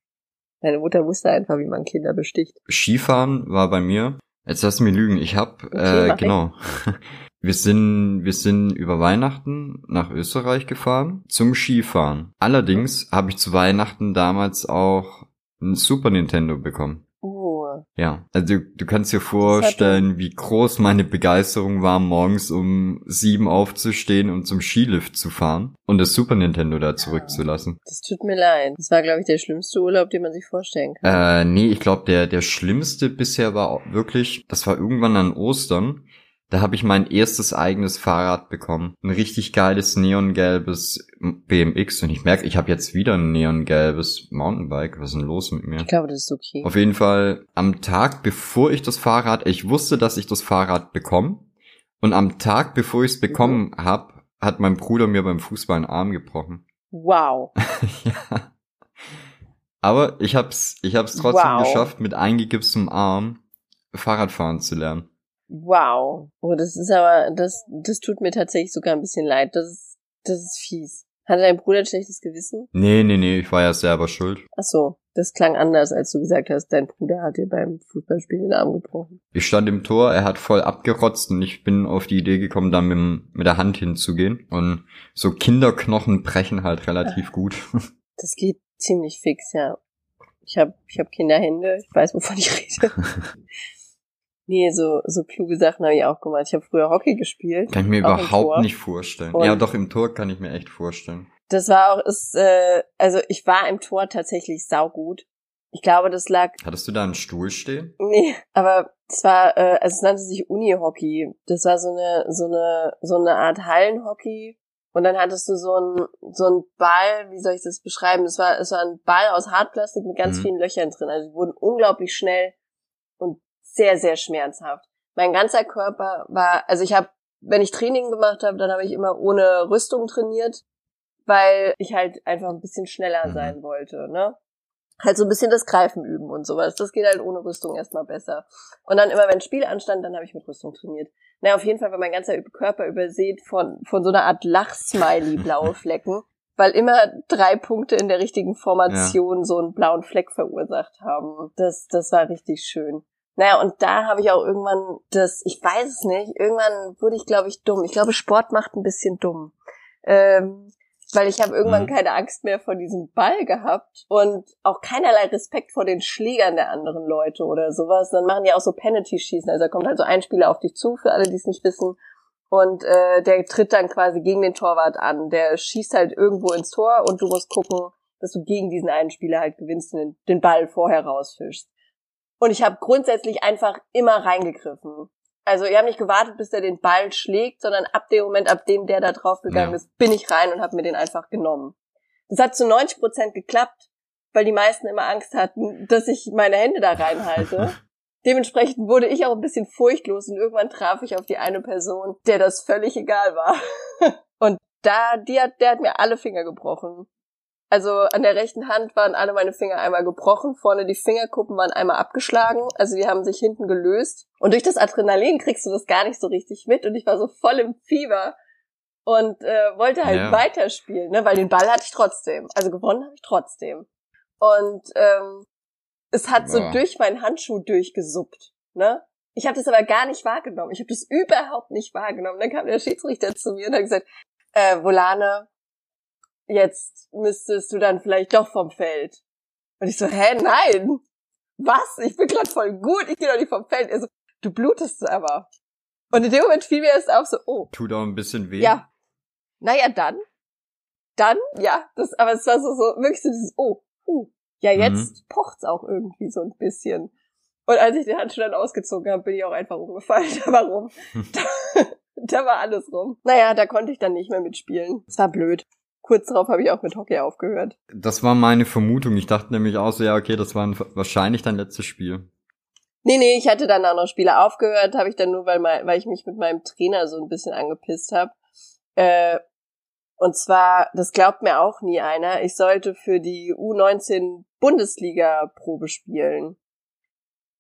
A: Meine Mutter wusste einfach, wie man Kinder besticht.
B: Skifahren war bei mir. Jetzt lass mich lügen. Ich hab,
A: Okay,
B: äh, genau. [LAUGHS] Wir sind, wir sind über Weihnachten nach Österreich gefahren zum Skifahren. Allerdings habe ich zu Weihnachten damals auch ein Super Nintendo bekommen. Ja, also du, du kannst dir vorstellen, wie groß meine Begeisterung war, morgens um sieben aufzustehen und zum Skilift zu fahren und das Super Nintendo da zurückzulassen.
A: das tut mir leid. Das war, glaube ich, der schlimmste Urlaub, den man sich vorstellen kann.
B: Äh, nee, ich glaube, der, der schlimmste bisher war wirklich, das war irgendwann an Ostern. Da habe ich mein erstes eigenes Fahrrad bekommen. Ein richtig geiles neongelbes BMX. Und ich merke, ich habe jetzt wieder ein neongelbes Mountainbike. Was ist denn los mit mir?
A: Ich glaube, das ist okay.
B: Auf jeden Fall am Tag, bevor ich das Fahrrad, ich wusste, dass ich das Fahrrad bekomme. Und am Tag, bevor ich es bekommen hab, hat mein Bruder mir beim Fußball einen Arm gebrochen.
A: Wow. [LAUGHS]
B: ja. Aber ich hab's, ich hab's trotzdem
A: Wow.
B: geschafft, mit eingegipstem Arm Fahrradfahren zu lernen.
A: Wow. Oh, das ist aber, das, das tut mir tatsächlich sogar ein bisschen leid. Das ist, das ist fies. Hatte dein Bruder ein schlechtes Gewissen?
B: Nee, nee, nee, ich war ja selber schuld.
A: Ach so, das klang anders, als du gesagt hast, dein Bruder hat dir beim Fußballspiel den Arm gebrochen.
B: Ich stand im Tor, er hat voll abgerotzt und ich bin auf die Idee gekommen, da mit, mit der Hand hinzugehen. Und so Kinderknochen brechen halt relativ gut. [LAUGHS]
A: Das geht ziemlich fix, ja. Ich habe ich hab Kinderhände, ich weiß, wovon ich rede. [LAUGHS] nee, so, so kluge Sachen habe ich auch gemacht. Ich habe früher Hockey gespielt.
B: Kann ich mir überhaupt nicht vorstellen.
A: Und-
B: ja, doch, im Tor kann ich mir echt vorstellen.
A: Das war auch, ist, äh, also ich war im Tor tatsächlich saugut. Ich glaube, das lag
B: Hattest du da einen Stuhl stehen?
A: Nee, aber es war, äh, also es nannte sich Uni-Hockey. Das war so eine, so eine, so eine Art Hallenhockey. Und dann hattest du so ein, so ein Ball, wie soll ich das beschreiben? Es war, es war ein Ball aus Hartplastik mit ganz
B: Mhm.
A: vielen Löchern drin. Also die wurden unglaublich schnell sehr, sehr schmerzhaft. Mein ganzer Körper war, also ich habe, wenn ich Training gemacht habe, dann habe ich immer ohne Rüstung trainiert, weil ich halt einfach ein bisschen schneller
B: Mhm.
A: sein wollte, ne? Halt so ein bisschen das Greifen üben und sowas. Das geht halt ohne Rüstung erstmal besser. Und dann immer, wenn Spiel anstand, dann habe ich mit Rüstung trainiert. Naja, auf jeden Fall war mein ganzer Körper übersät von, von so einer Art Lachsmiley blaue Flecken, [LAUGHS] weil immer drei Punkte in der richtigen Formation so einen blauen Fleck verursacht haben. Das, das war richtig schön. Naja, und da habe ich auch irgendwann das, ich weiß es nicht, irgendwann wurde ich, glaube ich, dumm. Ich glaube, Sport macht ein bisschen dumm. Ähm, weil ich habe irgendwann
B: Mhm.
A: keine Angst mehr vor diesem Ball gehabt und auch keinerlei Respekt vor den Schlägern der anderen Leute oder sowas. Dann machen die auch so Penalty-Schießen. Also da kommt halt so ein Spieler auf dich zu, für alle, die es nicht wissen. Und äh, der tritt dann quasi gegen den Torwart an. Der schießt halt irgendwo ins Tor und du musst gucken, dass du gegen diesen einen Spieler halt gewinnst und den, den Ball vorher rausfischst. Und ich habe grundsätzlich einfach immer reingegriffen. Also ich habe nicht gewartet, bis der den Ball schlägt, sondern ab dem Moment, ab dem der da drauf gegangen
B: Ja.
A: ist, bin ich rein und habe mir den einfach genommen. Das hat zu 90 Prozent geklappt, weil die meisten immer Angst hatten, dass ich meine Hände da reinhalte. [LAUGHS] Dementsprechend wurde ich auch ein bisschen furchtlos und irgendwann traf ich auf die eine Person, der das völlig egal war. [LAUGHS] Und da, die hat, der hat mir alle Finger gebrochen. Also an der rechten Hand waren alle meine Finger einmal gebrochen, vorne die Fingerkuppen waren einmal abgeschlagen, also die haben sich hinten gelöst. Und durch das Adrenalin kriegst du das gar nicht so richtig mit und ich war so voll im Fieber und äh, wollte halt
B: Ja.
A: weiterspielen, ne? weil den Ball hatte ich trotzdem. Also gewonnen habe ich trotzdem. Und ähm, es hat so
B: Boah.
A: durch meinen Handschuh durchgesuppt. Ne? Ich habe das aber gar nicht wahrgenommen. Ich habe das überhaupt nicht wahrgenommen. Dann kam der Schiedsrichter zu mir und hat gesagt, äh, Volane, jetzt müsstest du dann vielleicht doch vom Feld. Und ich so, hä, nein. Was? Ich bin gerade voll gut, ich gehe doch nicht vom Feld. Er so, du blutest aber. Und in dem Moment fiel mir erst auf, so, oh,
B: Tut auch ein bisschen weh.
A: ja. Naja, dann. Dann, ja. Das, aber es war so, so wirklich so dieses, oh, uh. Ja, jetzt pocht's auch irgendwie so ein bisschen. Und als ich den Handschuh dann ausgezogen habe, bin ich auch einfach umgefallen. [LAUGHS] Da war rum. [LAUGHS] Da, da war alles rum. Naja, da konnte ich dann nicht mehr mitspielen. Es war blöd. Kurz darauf habe ich auch mit Hockey aufgehört.
B: Das war meine Vermutung. Ich dachte nämlich auch so, ja, okay, das war ein, wahrscheinlich dein letztes Spiel.
A: Nee, nee, ich hatte dann auch noch Spiele aufgehört, habe ich dann nur, weil, mein, weil ich mich mit meinem Trainer so ein bisschen angepisst habe. Äh, und zwar, das glaubt mir auch nie einer, ich sollte für die U19 Bundesliga Probe spielen.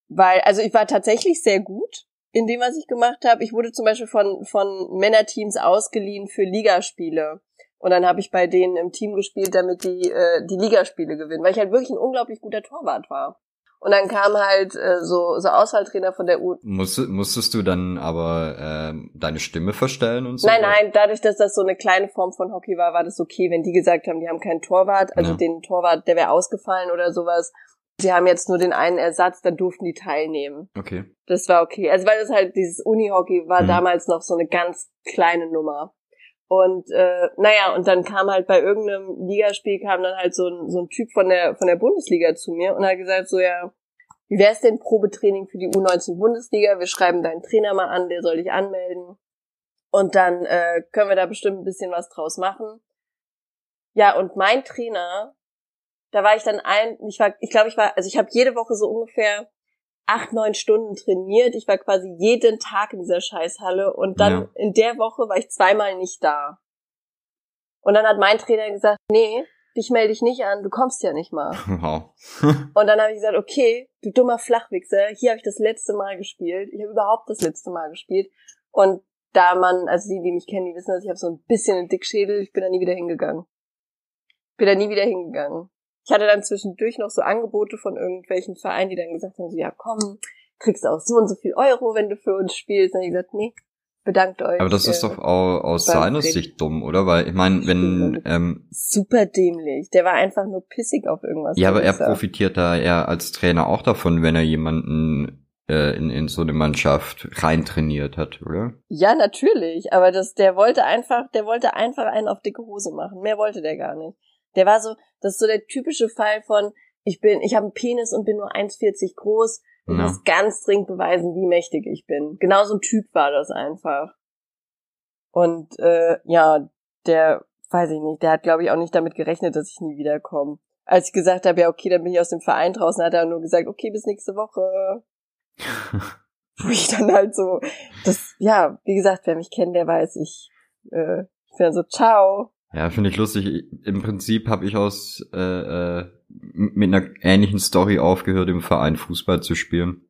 A: Weil, also ich war tatsächlich sehr gut in dem, was ich gemacht habe. Ich wurde zum Beispiel von, von Männerteams ausgeliehen für Ligaspiele. Und dann habe ich bei denen im Team gespielt, damit die äh, die Ligaspiele gewinnen, weil ich halt wirklich ein unglaublich guter Torwart war. Und dann kam halt äh, so, so Auswahltrainer von der U.
B: Musst, musstest du dann aber ähm, deine Stimme verstellen und so?
A: Nein, nein, dadurch, dass das so eine kleine Form von Hockey war, war das okay, wenn die gesagt haben, die haben keinen Torwart, also
B: Ja.
A: den Torwart, der wäre ausgefallen oder sowas. Sie haben jetzt nur den einen Ersatz, dann durften die teilnehmen.
B: Okay.
A: Das war okay. Also weil das halt dieses Unihockey war
B: Mhm.
A: damals noch so eine ganz kleine Nummer. Und äh, naja, und dann kam halt bei irgendeinem Ligaspiel kam dann halt so ein, so ein Typ von der von der Bundesliga zu mir und hat gesagt so ja, wie wär's denn Probetraining für die U19 Bundesliga? Wir schreiben deinen Trainer mal an, der soll dich anmelden. Und dann äh, können wir da bestimmt ein bisschen was draus machen. Ja, und mein Trainer, da war ich dann ein, ich war, ich glaube, ich war, also ich habe jede Woche so ungefähr acht, neun Stunden trainiert. Ich war quasi jeden Tag in dieser Scheißhalle und dann
B: Ja.
A: in der Woche war ich zweimal nicht da. Und dann hat mein Trainer gesagt, nee, dich melde ich nicht an, du kommst ja nicht mal. [LAUGHS]
B: Wow. [LAUGHS]
A: Und dann habe ich gesagt, okay, du dummer Flachwichser, hier habe ich das letzte Mal gespielt. Ich habe überhaupt das letzte Mal gespielt. Und da man, also die, die mich kennen, die wissen, dass ich habe so ein bisschen einen Dickschädel, ich bin da nie wieder hingegangen. Bin da nie wieder hingegangen. Ich hatte dann zwischendurch noch so Angebote von irgendwelchen Vereinen, die dann gesagt haben, so, ja komm, kriegst auch so und so viel Euro, wenn du für uns spielst. Und dann hab ich gesagt, nee, bedankt euch.
B: Aber das ist
A: äh,
B: doch au- aus seiner. Sicht dumm, oder? Weil ich meine, wenn ähm,
A: super dämlich. Der war einfach nur pissig auf irgendwas.
B: ja, aber er profitiert da er als Trainer auch davon, wenn er jemanden äh, in, in so eine Mannschaft reintrainiert hat, oder?
A: Ja, natürlich, aber das, der wollte einfach, der wollte einfach einen auf dicke Hose machen. Mehr wollte der gar nicht. Der war so, das ist so der typische Fall von, ich bin, ich habe einen Penis und bin nur 1,40 groß und
B: Ja.
A: muss ganz dringend beweisen, wie mächtig ich bin. Genau so ein Typ war das einfach. Und äh, ja, der, weiß ich nicht, der hat, glaube ich, auch nicht damit gerechnet, dass ich nie wiederkomme. Als ich gesagt habe, ja, okay, dann bin ich aus dem Verein draußen, hat er nur gesagt, okay, bis nächste Woche. [LAUGHS] Wo ich dann halt so, das, ja, wie gesagt, wer mich kennt, der weiß, ich, äh, ich bin dann so, ciao.
B: Ja, finde ich lustig. Im Prinzip habe ich aus äh, äh, mit einer ähnlichen Story aufgehört, im Verein Fußball zu spielen.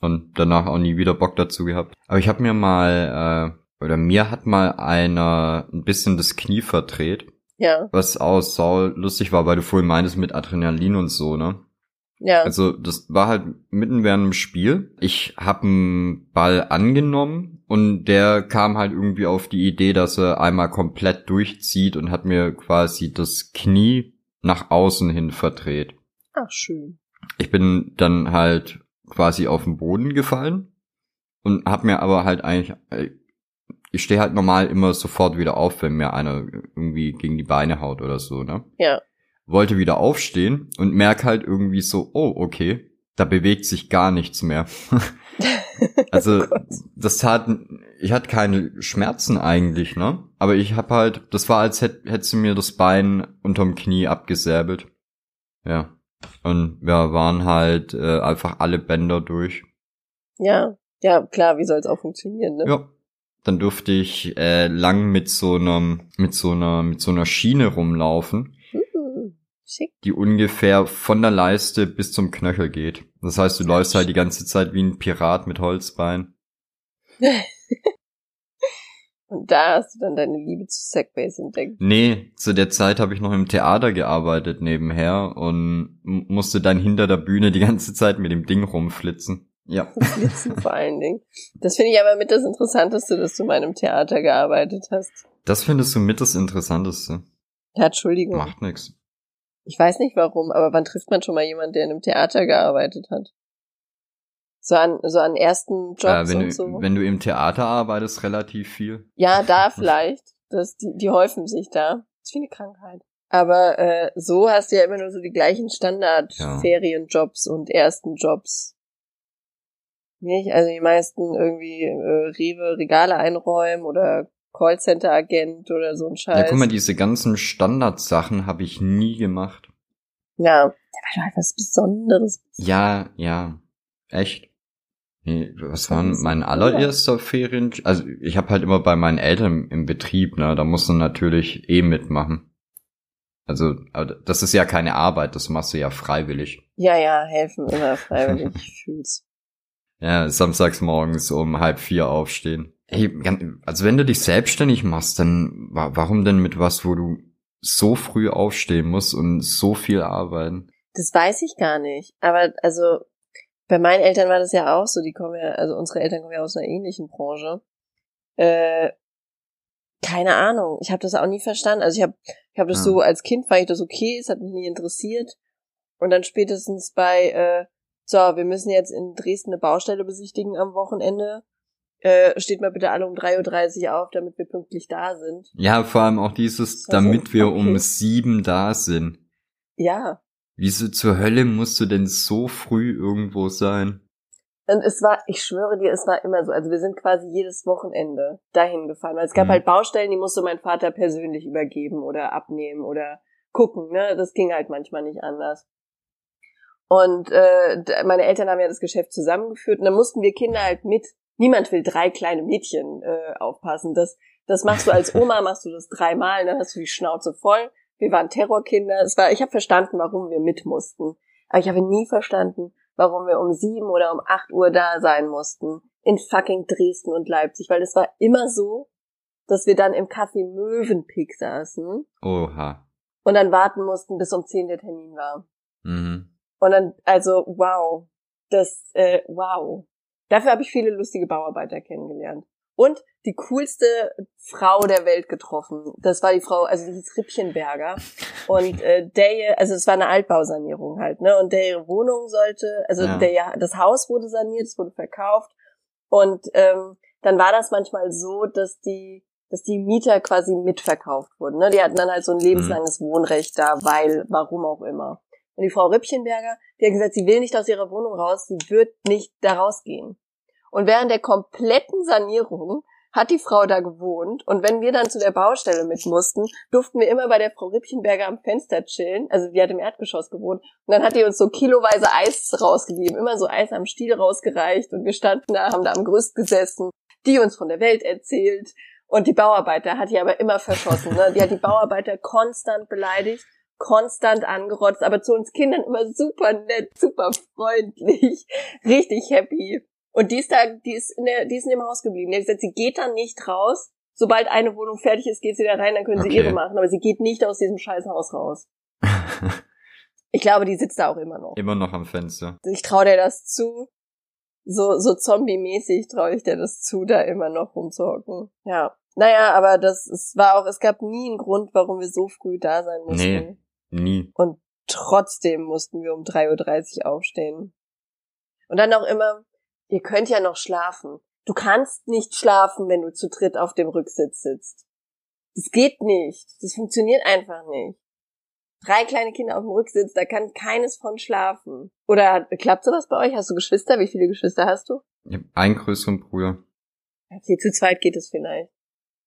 B: Und danach auch nie wieder Bock dazu gehabt. Aber ich habe mir mal, äh, oder mir hat mal einer ein bisschen das Knie verdreht.
A: Ja,
B: Was auch sau lustig war, weil du vorhin meintest mit Adrenalin und so, ne?
A: Ja,
B: Also das war halt mitten während dem Spiel. Ich habe einen Ball angenommen und der kam halt irgendwie auf die Idee, dass er einmal komplett durchzieht und hat mir quasi das Knie nach außen hin verdreht.
A: ach schön.
B: Ich bin dann halt quasi auf den Boden gefallen und hab mir aber halt eigentlich äh, ich stehe halt normal immer sofort wieder auf, wenn mir einer irgendwie gegen die Beine haut oder so, ne?
A: Ja,
B: wollte wieder aufstehen und merk halt irgendwie so, oh, okay, da bewegt sich gar nichts mehr. [LAUGHS] also,
A: Oh
B: das tat, ich hatte keine Schmerzen eigentlich, ne? Aber ich hab halt, das war, als hätte hätt sie mir das Bein unterm Knie abgesäbelt. Ja. Und wir waren halt äh, einfach alle Bänder durch.
A: ja, ja, klar, wie soll es auch funktionieren, ne?
B: Ja. Dann durfte ich äh, lang mit so einem, mit so einer, mit so einer Schiene rumlaufen.
A: Schick.
B: die ungefähr von der Leiste bis zum Knöchel geht. Das heißt, du läufst halt die ganze Zeit wie ein Pirat mit Holzbein. [LAUGHS]
A: Und da hast du dann deine Liebe zu Segways entdeckt.
B: Nee, zu der Zeit habe ich noch im Theater gearbeitet nebenher und musste dann hinter der Bühne die ganze Zeit mit dem Ding rumflitzen. Ja. [LAUGHS]
A: Flitzen vor allen Dingen. Das finde ich aber mit das Interessanteste, dass du mal in einem Theater gearbeitet hast.
B: Das findest du mit das Interessanteste.
A: Ja, Entschuldigung.
B: Macht nix.
A: Ich weiß nicht warum, aber wann trifft man schon mal jemanden, der in einem Theater gearbeitet hat? So an, so an ersten Jobs
B: Äh, wenn,
A: und
B: du,
A: so.
B: wenn du im Theater arbeitest, relativ viel.
A: Ja, [LAUGHS] da vielleicht. Das, die, die häufen sich da. Das ist wie eine Krankheit. Aber äh, so hast du ja immer nur so die gleichen
B: Ja.
A: Standard-Ferienjobs und ersten Jobs. Nicht? Also die meisten irgendwie äh, Rewe Regale einräumen oder Callcenter-Agent oder so ein Scheiß.
B: Ja, guck mal, diese ganzen Standardsachen habe ich nie gemacht.
A: Ja, da war doch halt was Besonderes.
B: Ja, ja. Echt. Nee, was war mein allererster Ferien? Also ich habe halt immer bei meinen Eltern im Betrieb, ne? Da musst du natürlich eh mitmachen. Also das ist ja keine Arbeit, das machst du ja freiwillig.
A: Ja, ja, helfen immer freiwillig. [LAUGHS] Ich fühl's.
B: Ja, samstags morgens um halb vier aufstehen. Ey, gan- also wenn du dich selbstständig machst, dann wa- warum denn mit was, wo du so früh aufstehen musst und so viel arbeiten?
A: Das weiß ich gar nicht. Aber also bei meinen Eltern war das ja auch so. Die kommen ja, also unsere Eltern kommen ja aus einer ähnlichen Branche. Äh, keine Ahnung. Ich habe das auch nie verstanden. Also ich habe, ich habe das
B: Ja.
A: so als Kind fand ich das okay. Es hat mich nie interessiert. Und dann spätestens bei, äh, so, wir müssen jetzt in Dresden eine Baustelle besichtigen am Wochenende. Äh, steht mal bitte alle um 3.30 Uhr auf, damit wir pünktlich da sind.
B: Ja, vor allem auch dieses,
A: Das war so,
B: damit wir
A: okay.
B: um sieben da sind.
A: Ja,
B: Wieso zur Hölle musst du denn so früh irgendwo sein?
A: Und es war, ich schwöre dir, es war immer so. Also wir sind quasi jedes Wochenende dahin gefahren. Weil es gab
B: Mhm.
A: halt Baustellen, die musste mein Vater persönlich übergeben oder abnehmen oder gucken. Ne? Das ging halt manchmal nicht anders. Und äh, meine Eltern haben ja das Geschäft zusammengeführt und dann mussten wir Kinder halt mit. Niemand will drei kleine Mädchen äh, aufpassen. Das, das machst du als [LAUGHS] Oma, machst du das dreimal, dann hast du die Schnauze voll. Wir waren Terrorkinder. Es war, ich habe verstanden, warum wir mit mussten. Aber ich habe nie verstanden, warum wir um sieben oder um acht Uhr da sein mussten. In fucking Dresden und Leipzig. Weil es war immer so, dass wir dann im Café Mövenpick saßen
B: Oha.
A: und dann warten mussten, bis um zehn der Termin war.
B: Mhm.
A: Und dann, also, wow. Das, äh, wow. Dafür habe ich viele lustige Bauarbeiter kennengelernt. Und die coolste Frau der Welt getroffen. Das war die Frau, also die hieß Rippchenberger. Und äh, der, also es war eine Altbausanierung halt, ne? Und der ihre Wohnung sollte, also
B: Ja.
A: der, das Haus wurde saniert, es wurde verkauft. Und ähm, dann war das manchmal so, dass die, dass die Mieter quasi mitverkauft wurden. Ne? Die hatten dann halt so ein lebenslanges Wohnrecht da, weil, warum auch immer. Und die Frau Rippchenberger, die hat gesagt, sie will nicht aus ihrer Wohnung raus, sie wird nicht da rausgehen. Und während der kompletten Sanierung hat die Frau da gewohnt und wenn wir dann zu der Baustelle mit mussten, durften wir immer bei der Frau Rippchenberger am Fenster chillen. Also die hat im Erdgeschoss gewohnt und dann hat die uns so kiloweise Eis rausgegeben, immer so Eis am Stiel rausgereicht und wir standen da, haben da am Gerüst gesessen, die uns von der Welt erzählt und die Bauarbeiter hat die aber immer verschossen. Ne? Die hat die Bauarbeiter konstant beleidigt konstant angerotzt, aber zu uns Kindern immer super nett, super freundlich, [LAUGHS] richtig happy. Und die ist da, die ist in der, die ist in dem Haus geblieben. Die hat gesagt, sie geht dann nicht raus. Sobald eine Wohnung fertig ist, geht sie da rein, dann können sie
B: Okay.
A: ihre machen, aber sie geht nicht aus diesem scheiß Haus raus. [LAUGHS] Ich glaube, die sitzt da auch immer noch.
B: Immer noch am Fenster.
A: Ich traue der das zu. So, so zombie-mäßig traue ich dir das zu, da immer noch rumzuhocken. Ja. Naja, aber das, es war auch, es gab nie einen Grund, warum wir so früh da sein mussten.
B: Nee. Nie.
A: Und trotzdem mussten wir um 3.30 Uhr aufstehen. Und dann auch immer, ihr könnt ja noch schlafen. Du kannst nicht schlafen, wenn du zu dritt auf dem Rücksitz sitzt. Das geht nicht. Das funktioniert einfach nicht. Drei kleine Kinder auf dem Rücksitz, da kann keines von schlafen. Oder hat- klappt sowas bei euch? Hast du Geschwister? Wie viele Geschwister hast du?
B: Ich hab einen größeren Bruder.
A: Okay, zu zweit geht es vielleicht.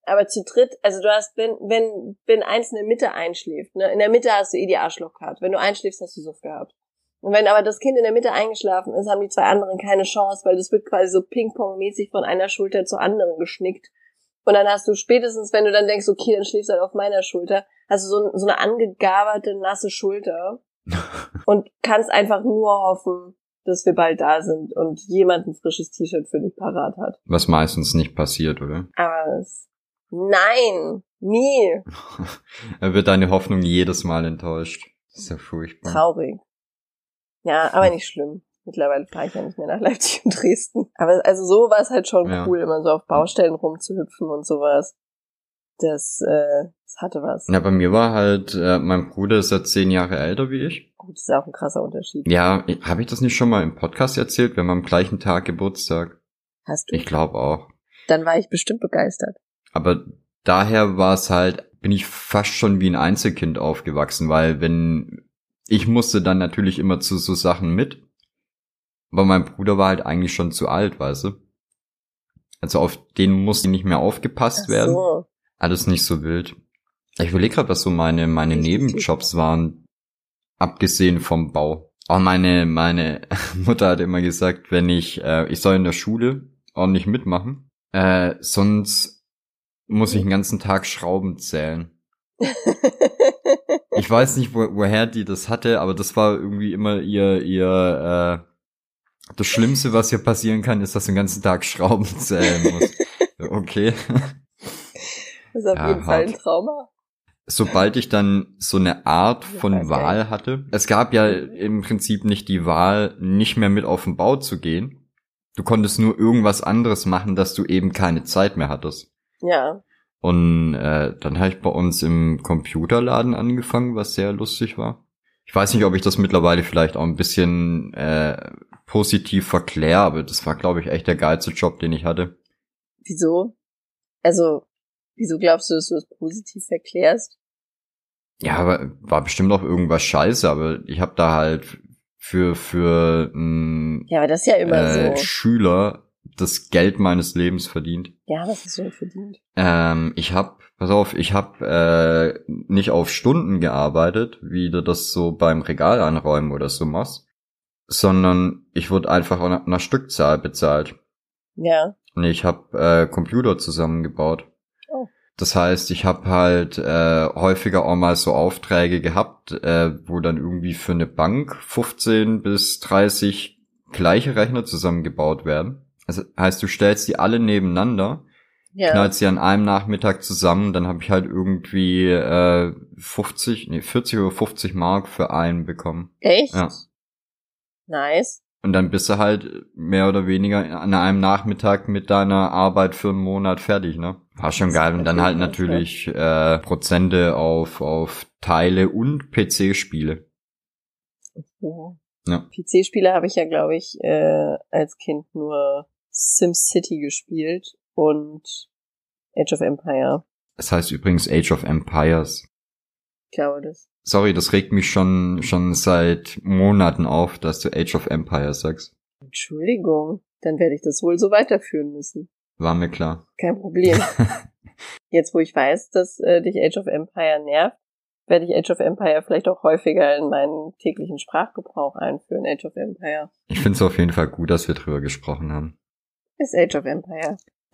A: Aber zu dritt, also du hast, wenn, wenn, wenn eins in der Mitte einschläft, ne, in der Mitte hast du eh die Arschlochkarte. Wenn du einschläfst, hast du Suff gehabt. Und wenn aber das Kind in der Mitte eingeschlafen ist, haben die zwei anderen keine Chance, weil das wird quasi so Ping-Pong-mäßig von einer Schulter zur anderen geschnickt. Und dann hast du spätestens, wenn du dann denkst, okay, dann schläfst du halt auf meiner Schulter, hast du so, so eine angegaberte, nasse Schulter [LAUGHS] und kannst einfach nur hoffen, dass wir bald da sind und jemand ein frisches T-Shirt für dich parat hat.
B: Was meistens nicht passiert, oder?
A: Aber es, nein, nie. [LAUGHS]
B: da wird deine Hoffnung jedes Mal enttäuscht. Das ist ja furchtbar.
A: Traurig. Ja, aber nicht schlimm. Mittlerweile fahre ich ja nicht mehr nach Leipzig und Dresden. Aber also so war es halt schon
B: Ja.
A: cool, immer so auf Baustellen rumzuhüpfen und sowas. Das, äh, das hatte was.
B: Ja, bei mir war halt, äh, mein Bruder ist ja zehn Jahre älter wie ich.
A: Gut, das ist auch ein krasser Unterschied.
B: Ja, habe ich das nicht schon mal im Podcast erzählt? Wir haben am gleichen Tag Geburtstag.
A: Hast du?
B: Ich glaube auch.
A: Dann war ich bestimmt begeistert.
B: Aber daher war es halt, bin ich fast schon wie ein Einzelkind aufgewachsen, weil wenn, ich musste dann natürlich immer zu so Sachen mit. Aber mein Bruder war halt eigentlich schon zu alt, weißt du? Also auf den musste nicht mehr aufgepasst
A: Ach
B: werden.
A: so.
B: Alles nicht so wild. Ich überlege gerade, was so meine, meine. Nebenjobs waren, abgesehen vom Bau. Auch meine, meine [LAUGHS] Mutter hat immer gesagt, wenn ich, äh, ich soll in der Schule ordentlich mitmachen, äh, sonst muss ich den ganzen Tag Schrauben zählen. [LAUGHS] Ich weiß nicht, wo, woher die das hatte, aber das war irgendwie immer ihr, ihr, äh, das Schlimmste, was hier passieren kann, ist, dass du den ganzen Tag Schrauben [LAUGHS] zählen musst. Okay.
A: Das ist auf
B: Ja,
A: jeden Fall ein. Trauma.
B: sobald ich dann so eine Art
A: Ja,
B: von
A: okay.
B: Wahl hatte, es gab ja im Prinzip nicht die Wahl, nicht mehr mit auf den Bau zu gehen. Du konntest nur irgendwas anderes machen, dass du eben keine Zeit mehr hattest.
A: Ja.
B: Und äh, dann habe ich bei uns im Computerladen angefangen, was sehr lustig war. Ich weiß nicht, ob ich das mittlerweile vielleicht auch ein bisschen äh, positiv verkläre, aber das war, glaube ich, echt der geilste Job, den ich hatte.
A: Wieso? Also, wieso glaubst du, dass du das positiv erklärst?
B: Ja, aber war bestimmt auch irgendwas scheiße, aber ich habe da halt für für einen
A: Ja, aber das ist ja immer
B: äh,
A: so.
B: Schüler das Geld meines Lebens verdient.
A: Ja, hast du denn verdient?
B: Ähm, ich habe, pass auf, ich habe äh, nicht auf Stunden gearbeitet, wie du das so beim Regal anräumen oder so machst, sondern ich wurde einfach nach, nach Stückzahl bezahlt.
A: Ja.
B: Und ich habe äh, Computer zusammengebaut.
A: Oh.
B: Das heißt, ich habe halt äh, häufiger auch mal so Aufträge gehabt, äh, wo dann irgendwie für eine Bank 15 bis 30 gleiche Rechner zusammengebaut werden. Also heißt, du stellst die alle nebeneinander,
A: Ja.
B: knallst sie an einem Nachmittag zusammen, dann habe ich halt irgendwie äh, 50, nee, 40 oder 50 Mark für einen bekommen.
A: Echt?
B: Ja.
A: Nice.
B: Und dann bist du halt mehr oder weniger an einem Nachmittag mit deiner Arbeit für einen Monat fertig, ne? War schon
A: Das
B: geil. Und dann halt natürlich äh, Prozente auf, auf Teile und PC-Spiele.
A: Ja.
B: Ja.
A: PC-Spiele habe ich ja, glaube ich, äh, als Kind nur SimCity gespielt und Age of Empire.
B: Das heißt übrigens Age of Empires.
A: Ich glaube das.
B: Sorry, das regt mich schon, schon seit Monaten auf, dass du Age of Empires sagst.
A: Entschuldigung. Dann werde ich das wohl so weiterführen müssen.
B: War mir klar.
A: Kein Problem. [LAUGHS] Jetzt, wo ich weiß, dass äh, dich Age of Empire nervt, werde ich Age of Empire vielleicht auch häufiger in meinen täglichen Sprachgebrauch einführen. Age of Empire.
B: Ich finde es auf jeden Fall gut, dass wir drüber gesprochen haben.
A: Ist Age of Empire. [LAUGHS]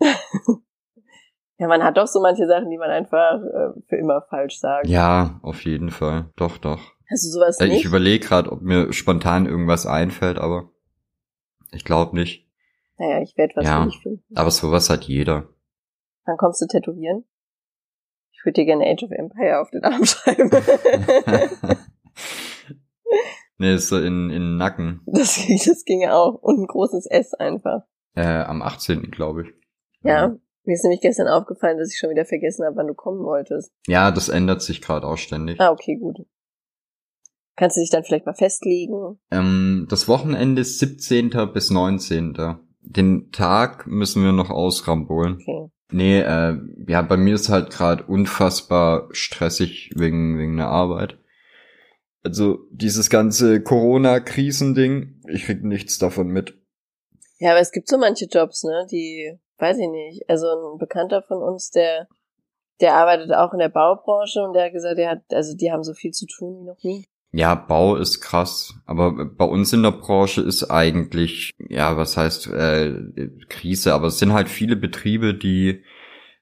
A: ja, man hat doch so manche Sachen, die man einfach äh, für immer falsch sagt.
B: Ja, auf jeden Fall. Doch, doch.
A: Hast du sowas
B: Äh, Ich
A: nicht?
B: überlege gerade, ob mir spontan irgendwas einfällt, aber ich glaube nicht.
A: Naja, ich werde was
B: Ja.
A: für dich finden.
B: Aber sowas hat jeder.
A: Wann kommst du tätowieren? Ich würde dir gerne Age of Empire auf den Arm schreiben. [LAUGHS]
B: nee, ist so in, in den Nacken.
A: das, das ginge auch. Und ein großes S einfach.
B: Äh, am 18. glaube ich.
A: Ja. Mir ist nämlich gestern aufgefallen, dass ich schon wieder vergessen habe, wann du kommen wolltest.
B: Ja, das ändert sich gerade auch ständig.
A: Ah, okay, gut. Kannst du dich dann vielleicht mal festlegen?
B: Ähm, das Wochenende ist 17. bis 19. Den Tag müssen wir noch ausrambolen.
A: Okay.
B: Nee, äh, ja, bei mir ist halt gerade unfassbar stressig wegen, wegen der Arbeit. Also dieses ganze Corona-Krisending, ich krieg nichts davon mit.
A: Ja, aber es gibt so manche Jobs, ne, die, weiß ich nicht. Also ein Bekannter von uns, der, der arbeitet auch in der Baubranche und der hat gesagt, der hat, also die haben so viel zu tun wie noch nie.
B: Ja, Bau ist krass, aber bei uns in der Branche ist eigentlich, ja, was heißt äh, Krise, aber es sind halt viele Betriebe, die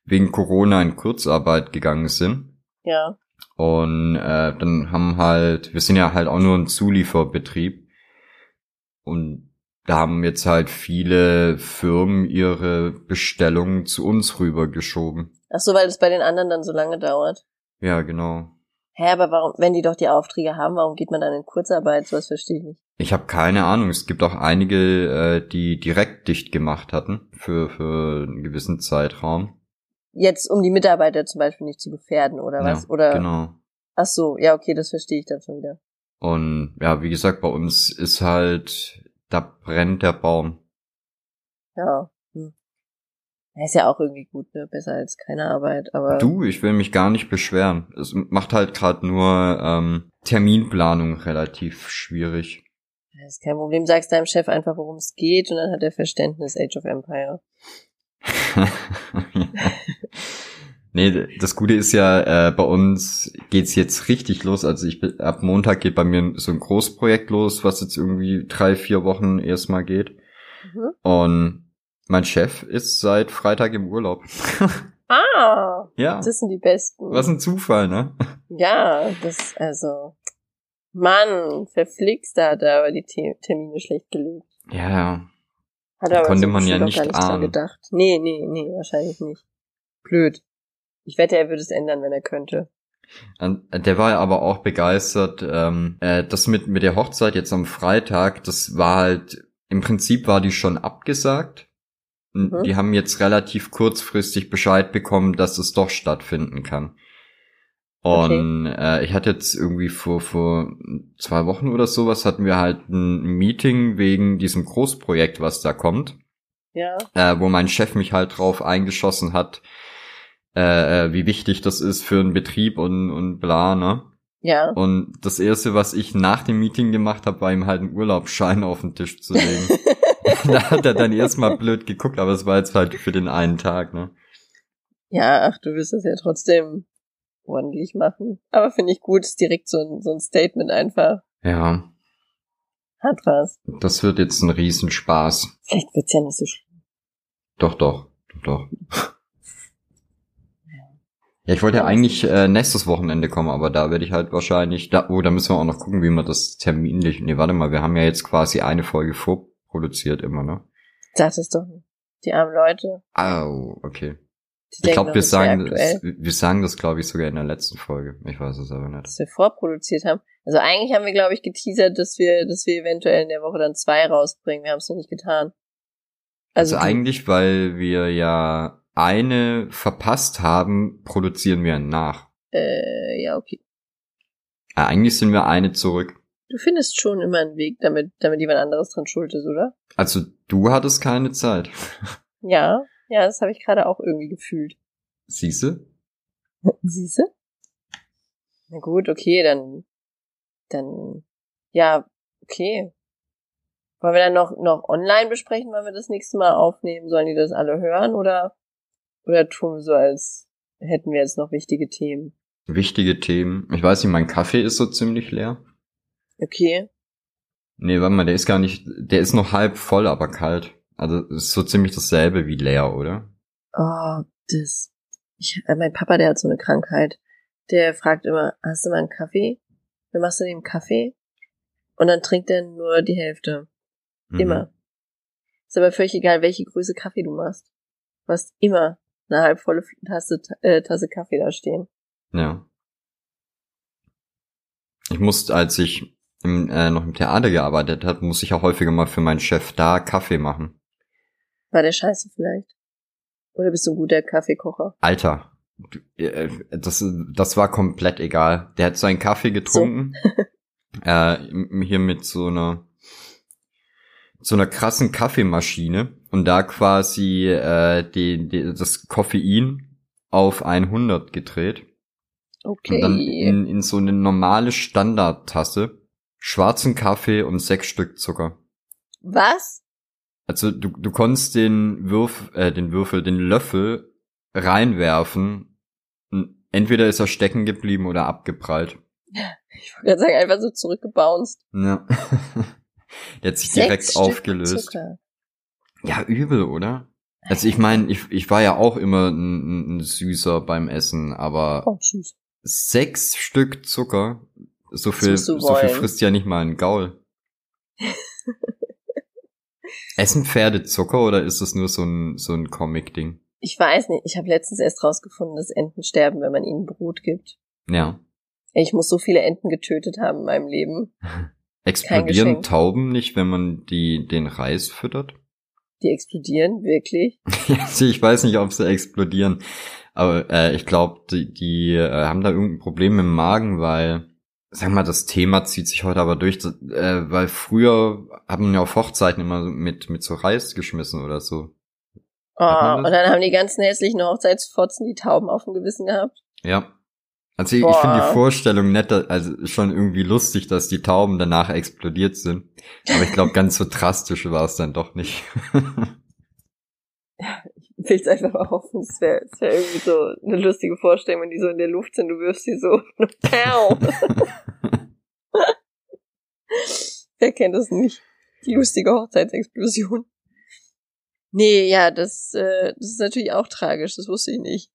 B: wegen Corona in Kurzarbeit gegangen sind.
A: Ja.
B: Und äh, dann haben halt, wir sind ja halt auch nur ein Zulieferbetrieb. Und da haben jetzt halt viele Firmen ihre Bestellungen zu uns rübergeschoben.
A: Ach so, weil es bei den anderen dann so lange dauert.
B: Ja, genau.
A: Hä, aber warum, wenn die doch die Aufträge haben, warum geht man dann in Kurzarbeit? So was verstehe ich nicht.
B: Ich habe keine Ahnung. Es gibt auch einige, äh, die direkt dicht gemacht hatten für, für einen gewissen Zeitraum.
A: Jetzt, um die Mitarbeiter zum Beispiel nicht zu gefährden, oder was?
B: Ja,
A: oder?
B: Genau.
A: Ach so, ja, okay, das verstehe ich dann schon wieder.
B: Und ja, wie gesagt, bei uns ist halt, da brennt der Baum.
A: Ja. Hm. Ja, Ist ja auch irgendwie gut, ne? Besser als keine Arbeit, aber.
B: Du, ich will mich gar nicht beschweren. Es macht halt gerade nur ähm, Terminplanung relativ schwierig.
A: Das ist kein Problem. Sagst deinem Chef einfach, worum es geht, und dann hat er Verständnis Age of Empire. [LAUGHS] [LAUGHS]
B: nee, das Gute ist ja, äh, bei uns geht's jetzt richtig los. Also ich bin, ab Montag geht bei mir so ein Großprojekt los, was jetzt irgendwie drei, vier Wochen erstmal geht.
A: Mhm.
B: Und mein Chef ist seit Freitag im Urlaub. [LAUGHS]
A: Ah,
B: ja.
A: das sind die besten.
B: Was ein Zufall, ne?
A: Ja, das, also. Mann, verflixt, da hat er aber die Termine schlecht gelegt.
B: Ja, ja.
A: Hat er aber
B: Konnte
A: so
B: man ja nicht
A: gar nicht
B: ahnen.
A: gedacht. Nee, nee, nee, wahrscheinlich nicht. Blöd. Ich wette, er würde es ändern, wenn er könnte.
B: Der war aber auch begeistert. Ähm, äh, das mit, mit der Hochzeit jetzt am Freitag, das war halt, im Prinzip war die schon abgesagt.
A: Mhm.
B: Die haben jetzt relativ kurzfristig Bescheid bekommen, dass es doch stattfinden kann. Und äh, ich hatte jetzt irgendwie vor, vor zwei Wochen oder sowas hatten wir halt ein Meeting wegen diesem Großprojekt, was da kommt,
A: Ja.
B: äh, wo mein Chef mich halt drauf eingeschossen hat, äh, äh, wie wichtig das ist für einen Betrieb und, und bla, ne?
A: Ja.
B: Und das erste, was ich nach dem Meeting gemacht habe, war ihm halt einen Urlaubsschein auf den Tisch zu legen. [LAUGHS] da hat er dann erstmal blöd geguckt, aber es war jetzt halt für den einen Tag, ne?
A: Ja, ach, du wirst das ja trotzdem ordentlich machen. Aber finde ich gut, ist direkt so ein, so ein Statement einfach.
B: Ja,
A: Hat was.
B: das wird jetzt ein Riesenspaß.
A: Vielleicht wird's ja nicht so schlimm.
B: Doch, doch, doch, doch. Ja, ich wollte ja eigentlich äh, nächstes Wochenende kommen, aber da werde ich halt wahrscheinlich, da, oh, da müssen wir auch noch gucken, wie wir das terminlich, nee, warte mal, wir haben ja jetzt quasi eine Folge vorproduziert immer, ne?
A: Das doch nicht. Die armen Leute.
B: Au, okay.
A: Die
B: Ich glaube,
A: doch,
B: wir sagen, das, wir sagen das, glaube ich, sogar in der letzten Folge. Ich weiß es aber nicht.
A: dass wir vorproduziert haben. Also eigentlich haben wir, glaube ich, geteasert, dass wir, dass wir eventuell in der Woche dann zwei rausbringen. Wir haben es noch nicht getan.
B: Also,
A: du-
B: eigentlich, weil wir ja eine verpasst haben, produzieren wir nach.
A: Äh, ja, okay.
B: Äh, eigentlich sind wir eine zurück.
A: Du findest schon immer einen Weg, damit, damit jemand anderes dran schuld ist, oder?
B: Also du hattest keine Zeit. [LAUGHS]
A: Ja, ja, das habe ich gerade auch irgendwie gefühlt.
B: Siehste? [LAUGHS]
A: Siehste? Na gut, okay, dann, dann, ja, okay. Wollen wir dann noch, noch online besprechen, wann wir das nächste Mal aufnehmen? Sollen die das alle hören oder, oder tun wir so, als hätten wir jetzt noch wichtige Themen?
B: Wichtige Themen. Ich weiß nicht, mein Kaffee ist so ziemlich leer.
A: Okay.
B: Nee, warte mal, der ist gar nicht, der ist noch halb voll, aber kalt. Also ist so ziemlich dasselbe wie leer, oder?
A: Oh, das. Ich, äh, mein Papa, der hat so eine Krankheit. Der fragt immer, hast du mal einen Kaffee? Dann machst du dem Kaffee und dann trinkt er nur die Hälfte.
B: Mhm.
A: Immer. Ist aber völlig egal, welche Größe Kaffee du machst. Du hast immer eine halbvolle Tasse, äh, Tasse Kaffee da stehen.
B: Ja. Ich musste, als ich im, äh, noch im Theater gearbeitet habe, muss ich auch häufiger mal für meinen Chef da Kaffee machen.
A: War der scheiße vielleicht? Oder bist du ein guter Kaffeekocher?
B: Alter, äh, das, das war komplett egal. Der hat seinen Kaffee getrunken. [LAUGHS] äh, hier mit so einer so einer krassen Kaffeemaschine und da quasi äh, die, die, das Koffein auf 100 gedreht
A: Okay.
B: und dann in, in so eine normale Standardtasse schwarzen Kaffee und sechs Stück Zucker.
A: Was?
B: Also du, du konntest den Würf, äh, den Würfel, den Löffel reinwerfen. Entweder ist er stecken geblieben oder abgeprallt.
A: Ich wollte gerade sagen, einfach so zurückgebounced.
B: Ja. [LAUGHS] Der hat sich
A: Sechs
B: direkt
A: Stück
B: aufgelöst.
A: Zucker.
B: Ja, übel, oder? Also ich meine, ich, ich war ja auch immer ein, ein Süßer beim Essen, aber
A: Oh, tschüss.
B: sechs Stück Zucker, so viel, so viel frisst ja nicht mal ein Gaul. [LAUGHS] Essen Pferde Zucker oder ist das nur so ein, so ein Comic-Ding?
A: Ich weiß nicht. Ich habe letztens erst rausgefunden, dass Enten sterben, wenn man ihnen Brot gibt.
B: Ja.
A: Ich muss so viele Enten getötet haben in meinem Leben. [LAUGHS]
B: Explodieren. Tauben nicht, wenn man die, den Reis füttert?
A: Die explodieren, wirklich. [LAUGHS]
B: Also ich weiß nicht, ob sie explodieren, aber äh, ich glaube, die, die äh, haben da irgendein Problem im Magen, weil, sag mal, das Thema zieht sich heute aber durch, äh, weil früher haben wir ja auf Hochzeiten immer mit, mit so Reis geschmissen oder so.
A: Oh, und dann haben die ganzen hässlichen Hochzeitsfotzen die Tauben auf dem Gewissen gehabt.
B: Ja. Also ich, ich finde die Vorstellung netter, also schon irgendwie lustig, dass die Tauben danach explodiert sind. Aber ich glaube, ganz so drastisch war es dann doch nicht. [LAUGHS]
A: Ich will es einfach mal hoffen. Es wäre wär irgendwie so eine lustige Vorstellung, wenn die so in der Luft sind, du wirfst sie so. [LAUGHS] Wer kennt das nicht? Die lustige Hochzeitsexplosion. Nee, ja, das, äh, das ist natürlich auch tragisch, das wusste ich nicht.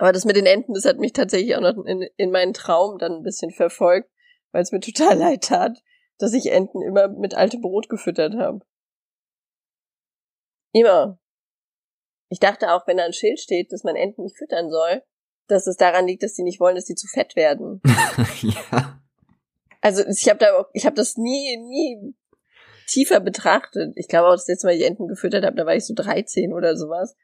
A: Aber das mit den Enten, das hat mich tatsächlich auch noch in, in meinen Traum dann ein bisschen verfolgt, weil es mir [LAUGHS] total leid tat, dass ich Enten immer mit altem Brot gefüttert habe. Immer. Ich dachte auch, wenn da ein Schild steht, dass man Enten nicht füttern soll, dass es daran liegt, dass die nicht wollen, dass die zu fett werden. [LAUGHS]
B: ja.
A: Also ich habe da, ich habe das nie, nie tiefer betrachtet. Ich glaube auch das letzte Mal, ich Enten gefüttert habe, da war ich so 13 oder sowas.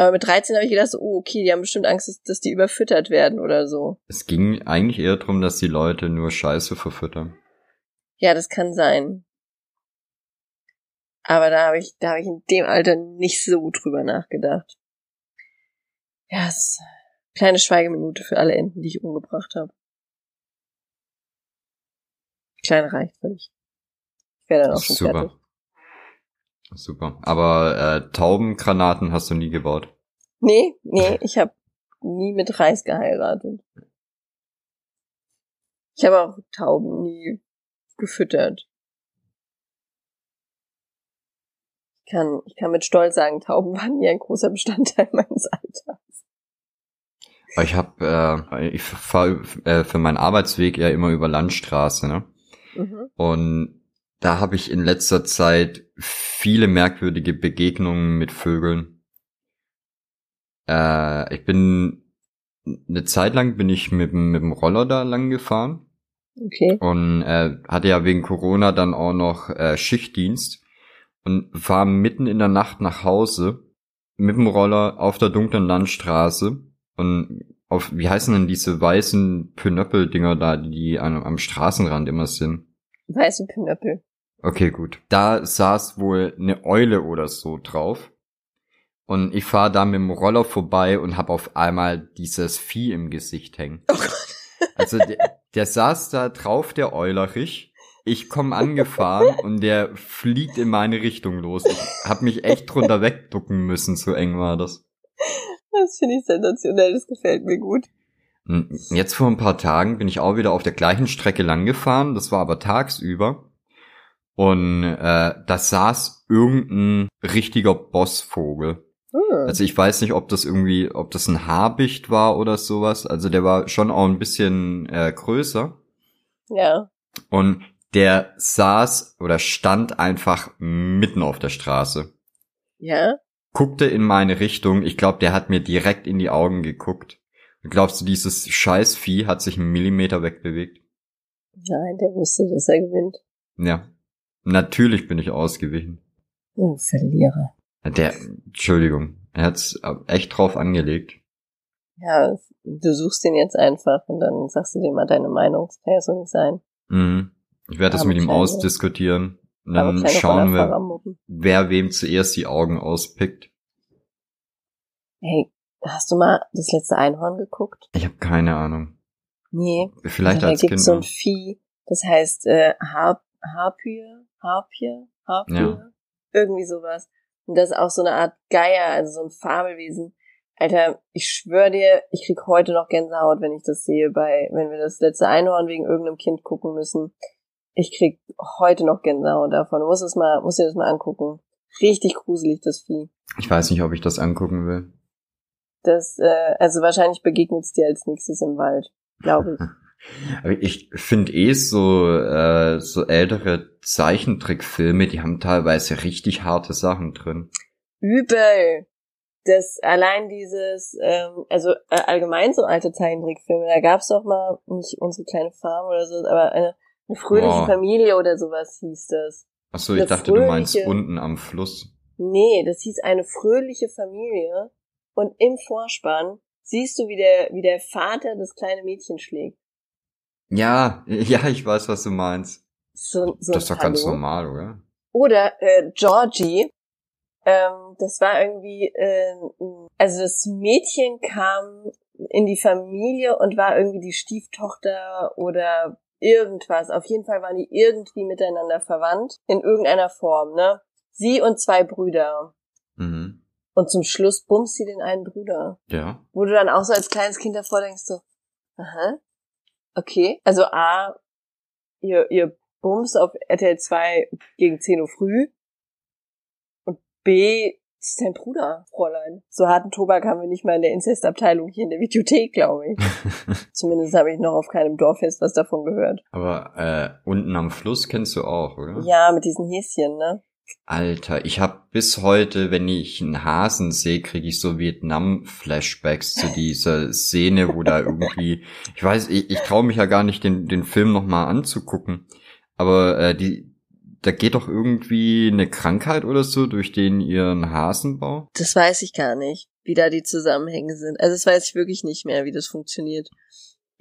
A: Aber mit 13 habe ich gedacht, so, oh, okay, die haben bestimmt Angst, dass, die überfüttert werden oder so.
B: Es ging eigentlich eher darum, dass die Leute nur Scheiße verfüttern.
A: Ja, das kann sein. Aber da habe ich, da habe ich in dem Alter nicht so drüber nachgedacht. Ja, es ist eine kleine Schweigeminute für alle Enten, die ich umgebracht habe. Klein reicht völlig. Ich wäre dann auch schon
B: Super.
A: fertig.
B: Super. Aber äh, Taubengranaten hast du nie gebaut.
A: Nee, nee, [LAUGHS] ich habe nie mit Reis geheiratet. Ich habe auch Tauben nie gefüttert. Ich kann, ich kann mit Stolz sagen, Tauben [LAUGHS] waren nie ein großer Bestandteil [LAUGHS] meines Alltags.
B: Ich habe, äh, ich fahre äh, für meinen Arbeitsweg ja immer über Landstraße, ne?
A: Mhm.
B: Und da habe ich in letzter Zeit viele merkwürdige Begegnungen mit Vögeln. Äh, ich bin eine Zeit lang bin ich mit, dem- mit dem Roller da lang gefahren
A: Okay.
B: und äh, hatte ja wegen Corona dann auch noch äh, Schichtdienst und war mitten in der Nacht nach Hause mit dem Roller auf der dunklen Landstraße und auf, wie heißen denn diese weißen Pinöppel-Dinger da, die am, am Straßenrand immer sind?
A: Weiße Pinöppel.
B: Okay, gut. Da saß wohl eine Eule oder so drauf. Und ich fahre da mit dem Roller vorbei und hab auf einmal dieses Vieh im Gesicht hängen.
A: Oh Gott. [LAUGHS]
B: Also der, der saß da drauf, der Eulerich. Ich komm angefahren [LAUGHS] und der fliegt in meine Richtung los. Ich hab mich echt drunter wegducken müssen, so eng war das.
A: Das finde ich sensationell, das gefällt mir gut.
B: Und Jetzt vor ein paar Tagen bin ich auch wieder auf der gleichen Strecke lang gefahren. Das war aber tagsüber. Und äh, da saß irgendein richtiger Bossvogel.
A: Hm.
B: Also ich weiß nicht, ob das irgendwie, ob das ein Habicht war oder sowas. Also der war schon auch ein bisschen äh, größer.
A: ja.
B: Und der saß oder stand einfach mitten auf der Straße.
A: Ja.
B: Guckte in meine Richtung. Ich glaube, der hat mir direkt in die Augen geguckt. Und glaubst du, dieses Scheißvieh hat sich einen Millimeter wegbewegt?
A: Nein, der wusste, dass er gewinnt.
B: Ja. Natürlich bin ich ausgewichen.
A: Ja, Verlierer.
B: Der, Entschuldigung, er hat's echt drauf angelegt.
A: Ja, du suchst den jetzt einfach und dann sagst du dir mal deine Meinung. Das kann ja so nicht sein.
B: Mhm. Ich werde das
A: Aber
B: mit ihm
A: kleine-
B: ausdiskutieren. Und dann schauen wir, wer wem zuerst die Augen auspickt.
A: Hey, hast du mal das letzte Einhorn geguckt?
B: Ich habe keine Ahnung.
A: Nee.
B: Vielleicht
A: also,
B: als
A: da
B: Kind.
A: gibt's so ein
B: noch.
A: Vieh, das heißt äh, Harp, Harpie, Harpie, Harpie,
B: Ja.
A: irgendwie sowas. Und das ist auch so eine Art Geier, also so ein Fabelwesen. Alter, ich schwöre dir, ich krieg heute noch Gänsehaut, wenn ich das sehe, bei, wenn wir das letzte Einhorn wegen irgendeinem Kind gucken müssen. Ich krieg heute noch Gänsehaut davon. Du musst es mal, musst dir das mal angucken. Richtig gruselig, das Vieh.
B: Ich weiß nicht, ob ich das angucken will.
A: Das, äh, also wahrscheinlich begegnet es dir als nächstes im Wald, glaube ich. [LAUGHS]
B: Aber ich finde eh so, äh, so ältere Zeichentrickfilme, die haben teilweise richtig harte Sachen drin.
A: Übel. Das allein dieses, ähm, also äh, allgemein so alte Zeichentrickfilme, da gab's doch mal, nicht unsere kleine Farm oder so, aber eine, eine fröhliche
B: Boah.
A: Familie oder sowas hieß das.
B: Achso, ich
A: Eine
B: dachte, du meinst
A: fröhliche-
B: unten am Fluss.
A: Nee, das hieß eine fröhliche Familie. Und im Vorspann siehst du, wie der, wie der Vater das kleine Mädchen schlägt.
B: Ja, [LAUGHS] ja, ich weiß, was du meinst.
A: So, so
B: das ist doch ganz normal, oder?
A: Oder äh, Georgie. Ähm, das war irgendwie, äh, also das Mädchen kam in die Familie und war irgendwie die Stieftochter oder irgendwas. Auf jeden Fall waren die irgendwie miteinander verwandt in irgendeiner Form, ne? Sie und zwei Brüder.
B: Mhm.
A: Und zum Schluss bumst sie den einen Bruder.
B: Ja.
A: Wo du dann auch so als kleines Kind davor denkst, so, aha, okay. Also A, ihr, ihr bumst auf RTL 2 gegen 10 Uhr früh. Und B, das ist dein Bruder, Fräulein. So harten Tobak haben wir nicht mal in der Inzestabteilung hier in der Videothek, glaube ich. [LAUGHS] Zumindest habe ich noch auf keinem Dorffest was davon gehört.
B: Aber äh, unten am Fluss kennst du auch, oder?
A: Ja, mit diesen Häschen, ne?
B: Alter, ich hab bis heute, wenn ich einen Hasen sehe, kriege ich so Vietnam-Flashbacks zu dieser Szene, wo da irgendwie, ich weiß, ich, ich traue mich ja gar nicht, den, den Film nochmal anzugucken, aber äh, die, da geht doch irgendwie eine Krankheit oder so durch den ihren Hasenbau.
A: Das weiß ich gar nicht, wie da die Zusammenhänge sind. Also das weiß ich wirklich nicht mehr, wie das funktioniert.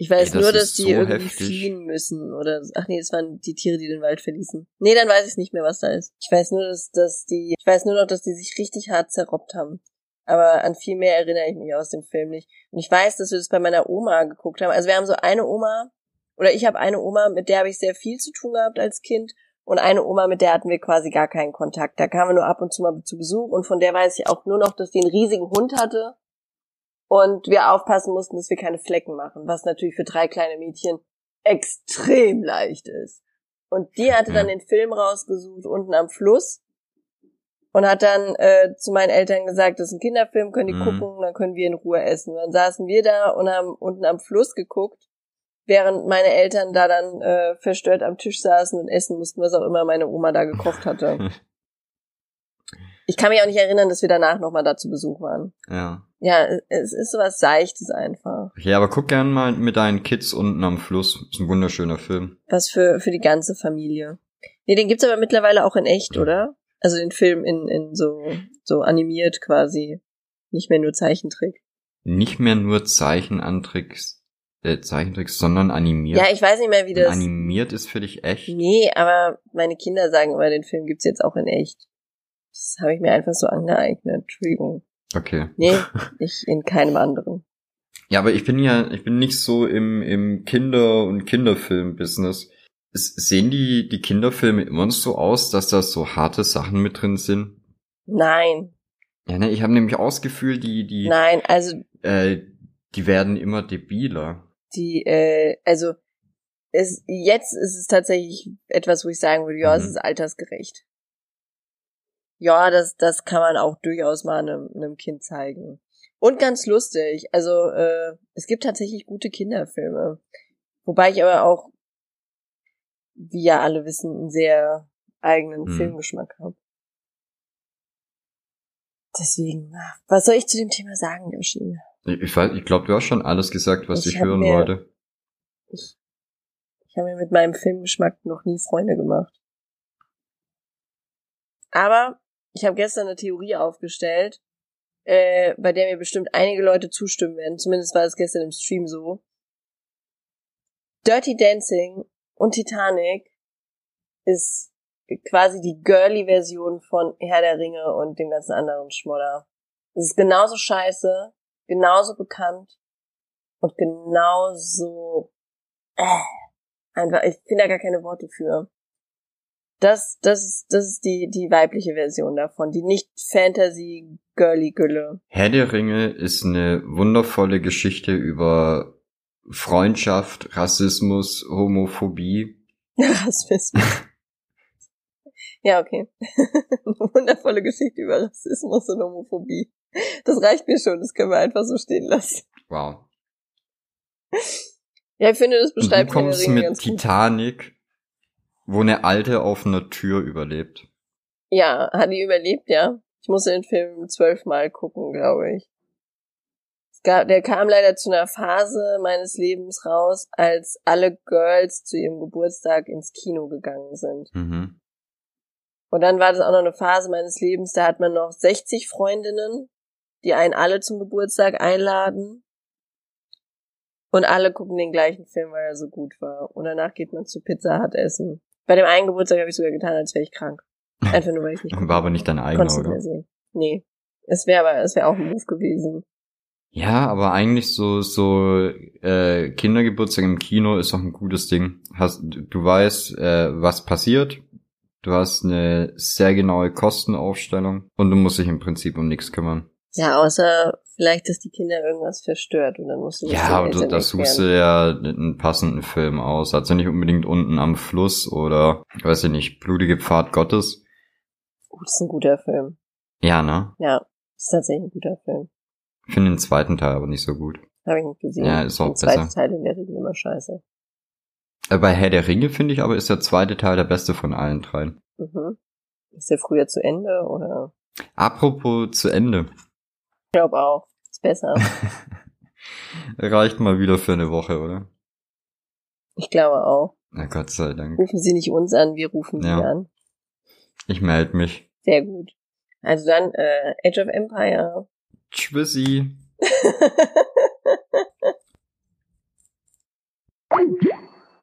A: Ich weiß
B: Ey,
A: nur, dass die
B: so
A: irgendwie
B: heftig.
A: fliehen müssen oder ach nee, das waren die Tiere, die den Wald verließen. Nee, dann weiß ich nicht mehr, was da ist. Ich weiß nur, dass, dass die ich weiß nur noch, dass die sich richtig hart zerrobbt haben. Aber an viel mehr erinnere ich mich aus dem Film nicht. Und ich weiß, dass wir das bei meiner Oma geguckt haben. Also wir haben so eine Oma oder ich habe eine Oma, mit der habe ich sehr viel zu tun gehabt als Kind und eine Oma, mit der hatten wir quasi gar keinen Kontakt. Da kamen wir nur ab und zu mal zu Besuch und von der weiß ich auch nur noch, dass die einen riesigen Hund hatte und wir aufpassen mussten, dass wir keine Flecken machen, was natürlich für drei kleine Mädchen extrem leicht ist. Und die hatte dann den Film rausgesucht unten am Fluss und hat dann äh, zu meinen Eltern gesagt, das ist ein Kinderfilm, können die
B: Mhm.
A: gucken, dann können wir in Ruhe essen. Dann saßen wir da und haben unten am Fluss geguckt, während meine Eltern da dann äh, verstört am Tisch saßen und essen mussten, was auch immer meine Oma da gekocht hatte. [LAUGHS] Ich kann mich auch nicht erinnern, dass wir danach nochmal da zu Besuch waren.
B: Ja.
A: Ja, es ist sowas Seichtes einfach.
B: Ja, aber guck gern mal mit deinen Kids unten am Fluss. Ist ein wunderschöner Film.
A: Was für, für die ganze Familie. Nee, den gibt's aber mittlerweile auch in echt, oder? Also den Film in, in so, so animiert quasi. Nicht mehr nur Zeichentrick.
B: Nicht mehr nur Zeichenantricks, äh, Zeichentricks, sondern animiert.
A: Ja, ich weiß nicht mehr, wie
B: Und
A: das.
B: Animiert ist für dich echt?
A: Nee, aber meine Kinder sagen immer, den Film gibt's jetzt auch in echt. Das habe ich mir einfach so angeeignet. Entschuldigung.
B: Okay.
A: Nee, [LAUGHS] ich in keinem anderen.
B: Ja, aber ich bin ja, ich bin nicht so im, im Kinder- und Kinderfilm-Business. Es- Sehen die, die Kinderfilme immer noch so aus, dass da so harte Sachen mit drin sind?
A: Nein,
B: Ja, ne, ich habe nämlich Gefühl, die, die,
A: nein, also
B: äh, die werden immer debiler.
A: die, äh, also es, jetzt ist es tatsächlich etwas, wo ich sagen würde, ja, es
B: Mhm.
A: ist altersgerecht. Ja, das, das kann man auch durchaus mal einem, einem Kind zeigen. Und ganz lustig, also äh, es gibt tatsächlich gute Kinderfilme. Wobei ich aber auch, wie ja alle wissen, einen sehr eigenen
B: Mhm.
A: Filmgeschmack habe. Deswegen, was soll ich zu dem Thema sagen, Yoshi?
B: Ich, ich, ich glaube, du hast schon alles gesagt, was
A: Ich
B: ich, hören
A: mir-
B: wollte.
A: Ich, ich habe mir mit meinem Filmgeschmack noch nie Freunde gemacht. Aber ich habe gestern eine Theorie aufgestellt, äh, bei der mir bestimmt einige Leute zustimmen werden. Zumindest war es gestern im Stream so. Dirty Dancing und Titanic ist quasi die girly Version von Herr der Ringe und dem ganzen anderen Schmodder. Es ist genauso scheiße, genauso bekannt und genauso äh, einfach, ich finde da gar keine Worte für. Das, das ist, das ist die, die weibliche Version davon, die nicht Fantasy girly Gülle.
B: Herr der Ringe ist eine wundervolle Geschichte über Freundschaft, Rassismus, Homophobie. [LAUGHS]
A: Rassismus. Ja, okay. [LAUGHS] Eine wundervolle Geschichte über Rassismus und Homophobie. Das reicht mir schon, das können wir einfach so stehen lassen.
B: Wow.
A: Ja, ich finde, das
B: du
A: beschreibt der
B: kommst mit
A: ganz gut.
B: Wo eine Alte auf einer Tür überlebt.
A: Ja, hat die überlebt, ja. Ich musste den Film zwölfmal gucken, glaube ich. Gab, der kam leider zu einer Phase meines Lebens raus, als alle Girls zu ihrem Geburtstag ins Kino gegangen sind.
B: Mhm.
A: Und dann war das auch noch eine Phase meines Lebens, da hat man noch 60 Freundinnen, die einen alle zum Geburtstag einladen. Und alle gucken den gleichen Film, weil er so gut war. Und danach geht man zu Pizza Hut essen. Bei dem einen Geburtstag habe ich sogar getan, als wäre ich krank. [LAUGHS] Einfach nur, weil ich nicht
B: War aber nicht dein eigener, oder?
A: sehen. Nee. Es wäre aber, es wäre auch ein Move gewesen.
B: Ja, aber eigentlich so so äh, Kindergeburtstag im Kino ist doch ein gutes Ding. Hast du du weißt, äh, was passiert. Du hast eine sehr genaue Kostenaufstellung und du musst dich im Prinzip um nichts kümmern.
A: Ja, außer vielleicht, dass die Kinder irgendwas verstört und dann musst du
B: Ja,
A: den
B: aber
A: Eltern
B: da suchst du ja einen passenden Film aus. Also nicht unbedingt unten am Fluss oder, weiß ich nicht, blutige Pfad Gottes.
A: Oh, das ist ein guter Film.
B: Ja, ne?
A: Ja, das ist tatsächlich ein guter Film.
B: Ich finde den zweiten Teil aber nicht so gut.
A: Habe ich nicht gesehen.
B: Ja, ist auch
A: Der zweite
B: besser.
A: Teil in der Regel immer scheiße.
B: Äh, bei Herr der Ringe finde ich aber, ist der zweite Teil der beste von allen dreien.
A: Mhm. Ist der früher zu Ende oder?
B: Apropos zu Ende.
A: Ich glaube auch. Ist besser. [LAUGHS]
B: Reicht mal wieder für eine Woche, oder?
A: Ich glaube auch.
B: Na Gott sei Dank.
A: Rufen Sie nicht uns an, wir rufen Sie
B: Ja.
A: an.
B: Ich melde mich.
A: Sehr gut. Also dann äh, Age of Empire.
B: Tschüssi. [LAUGHS]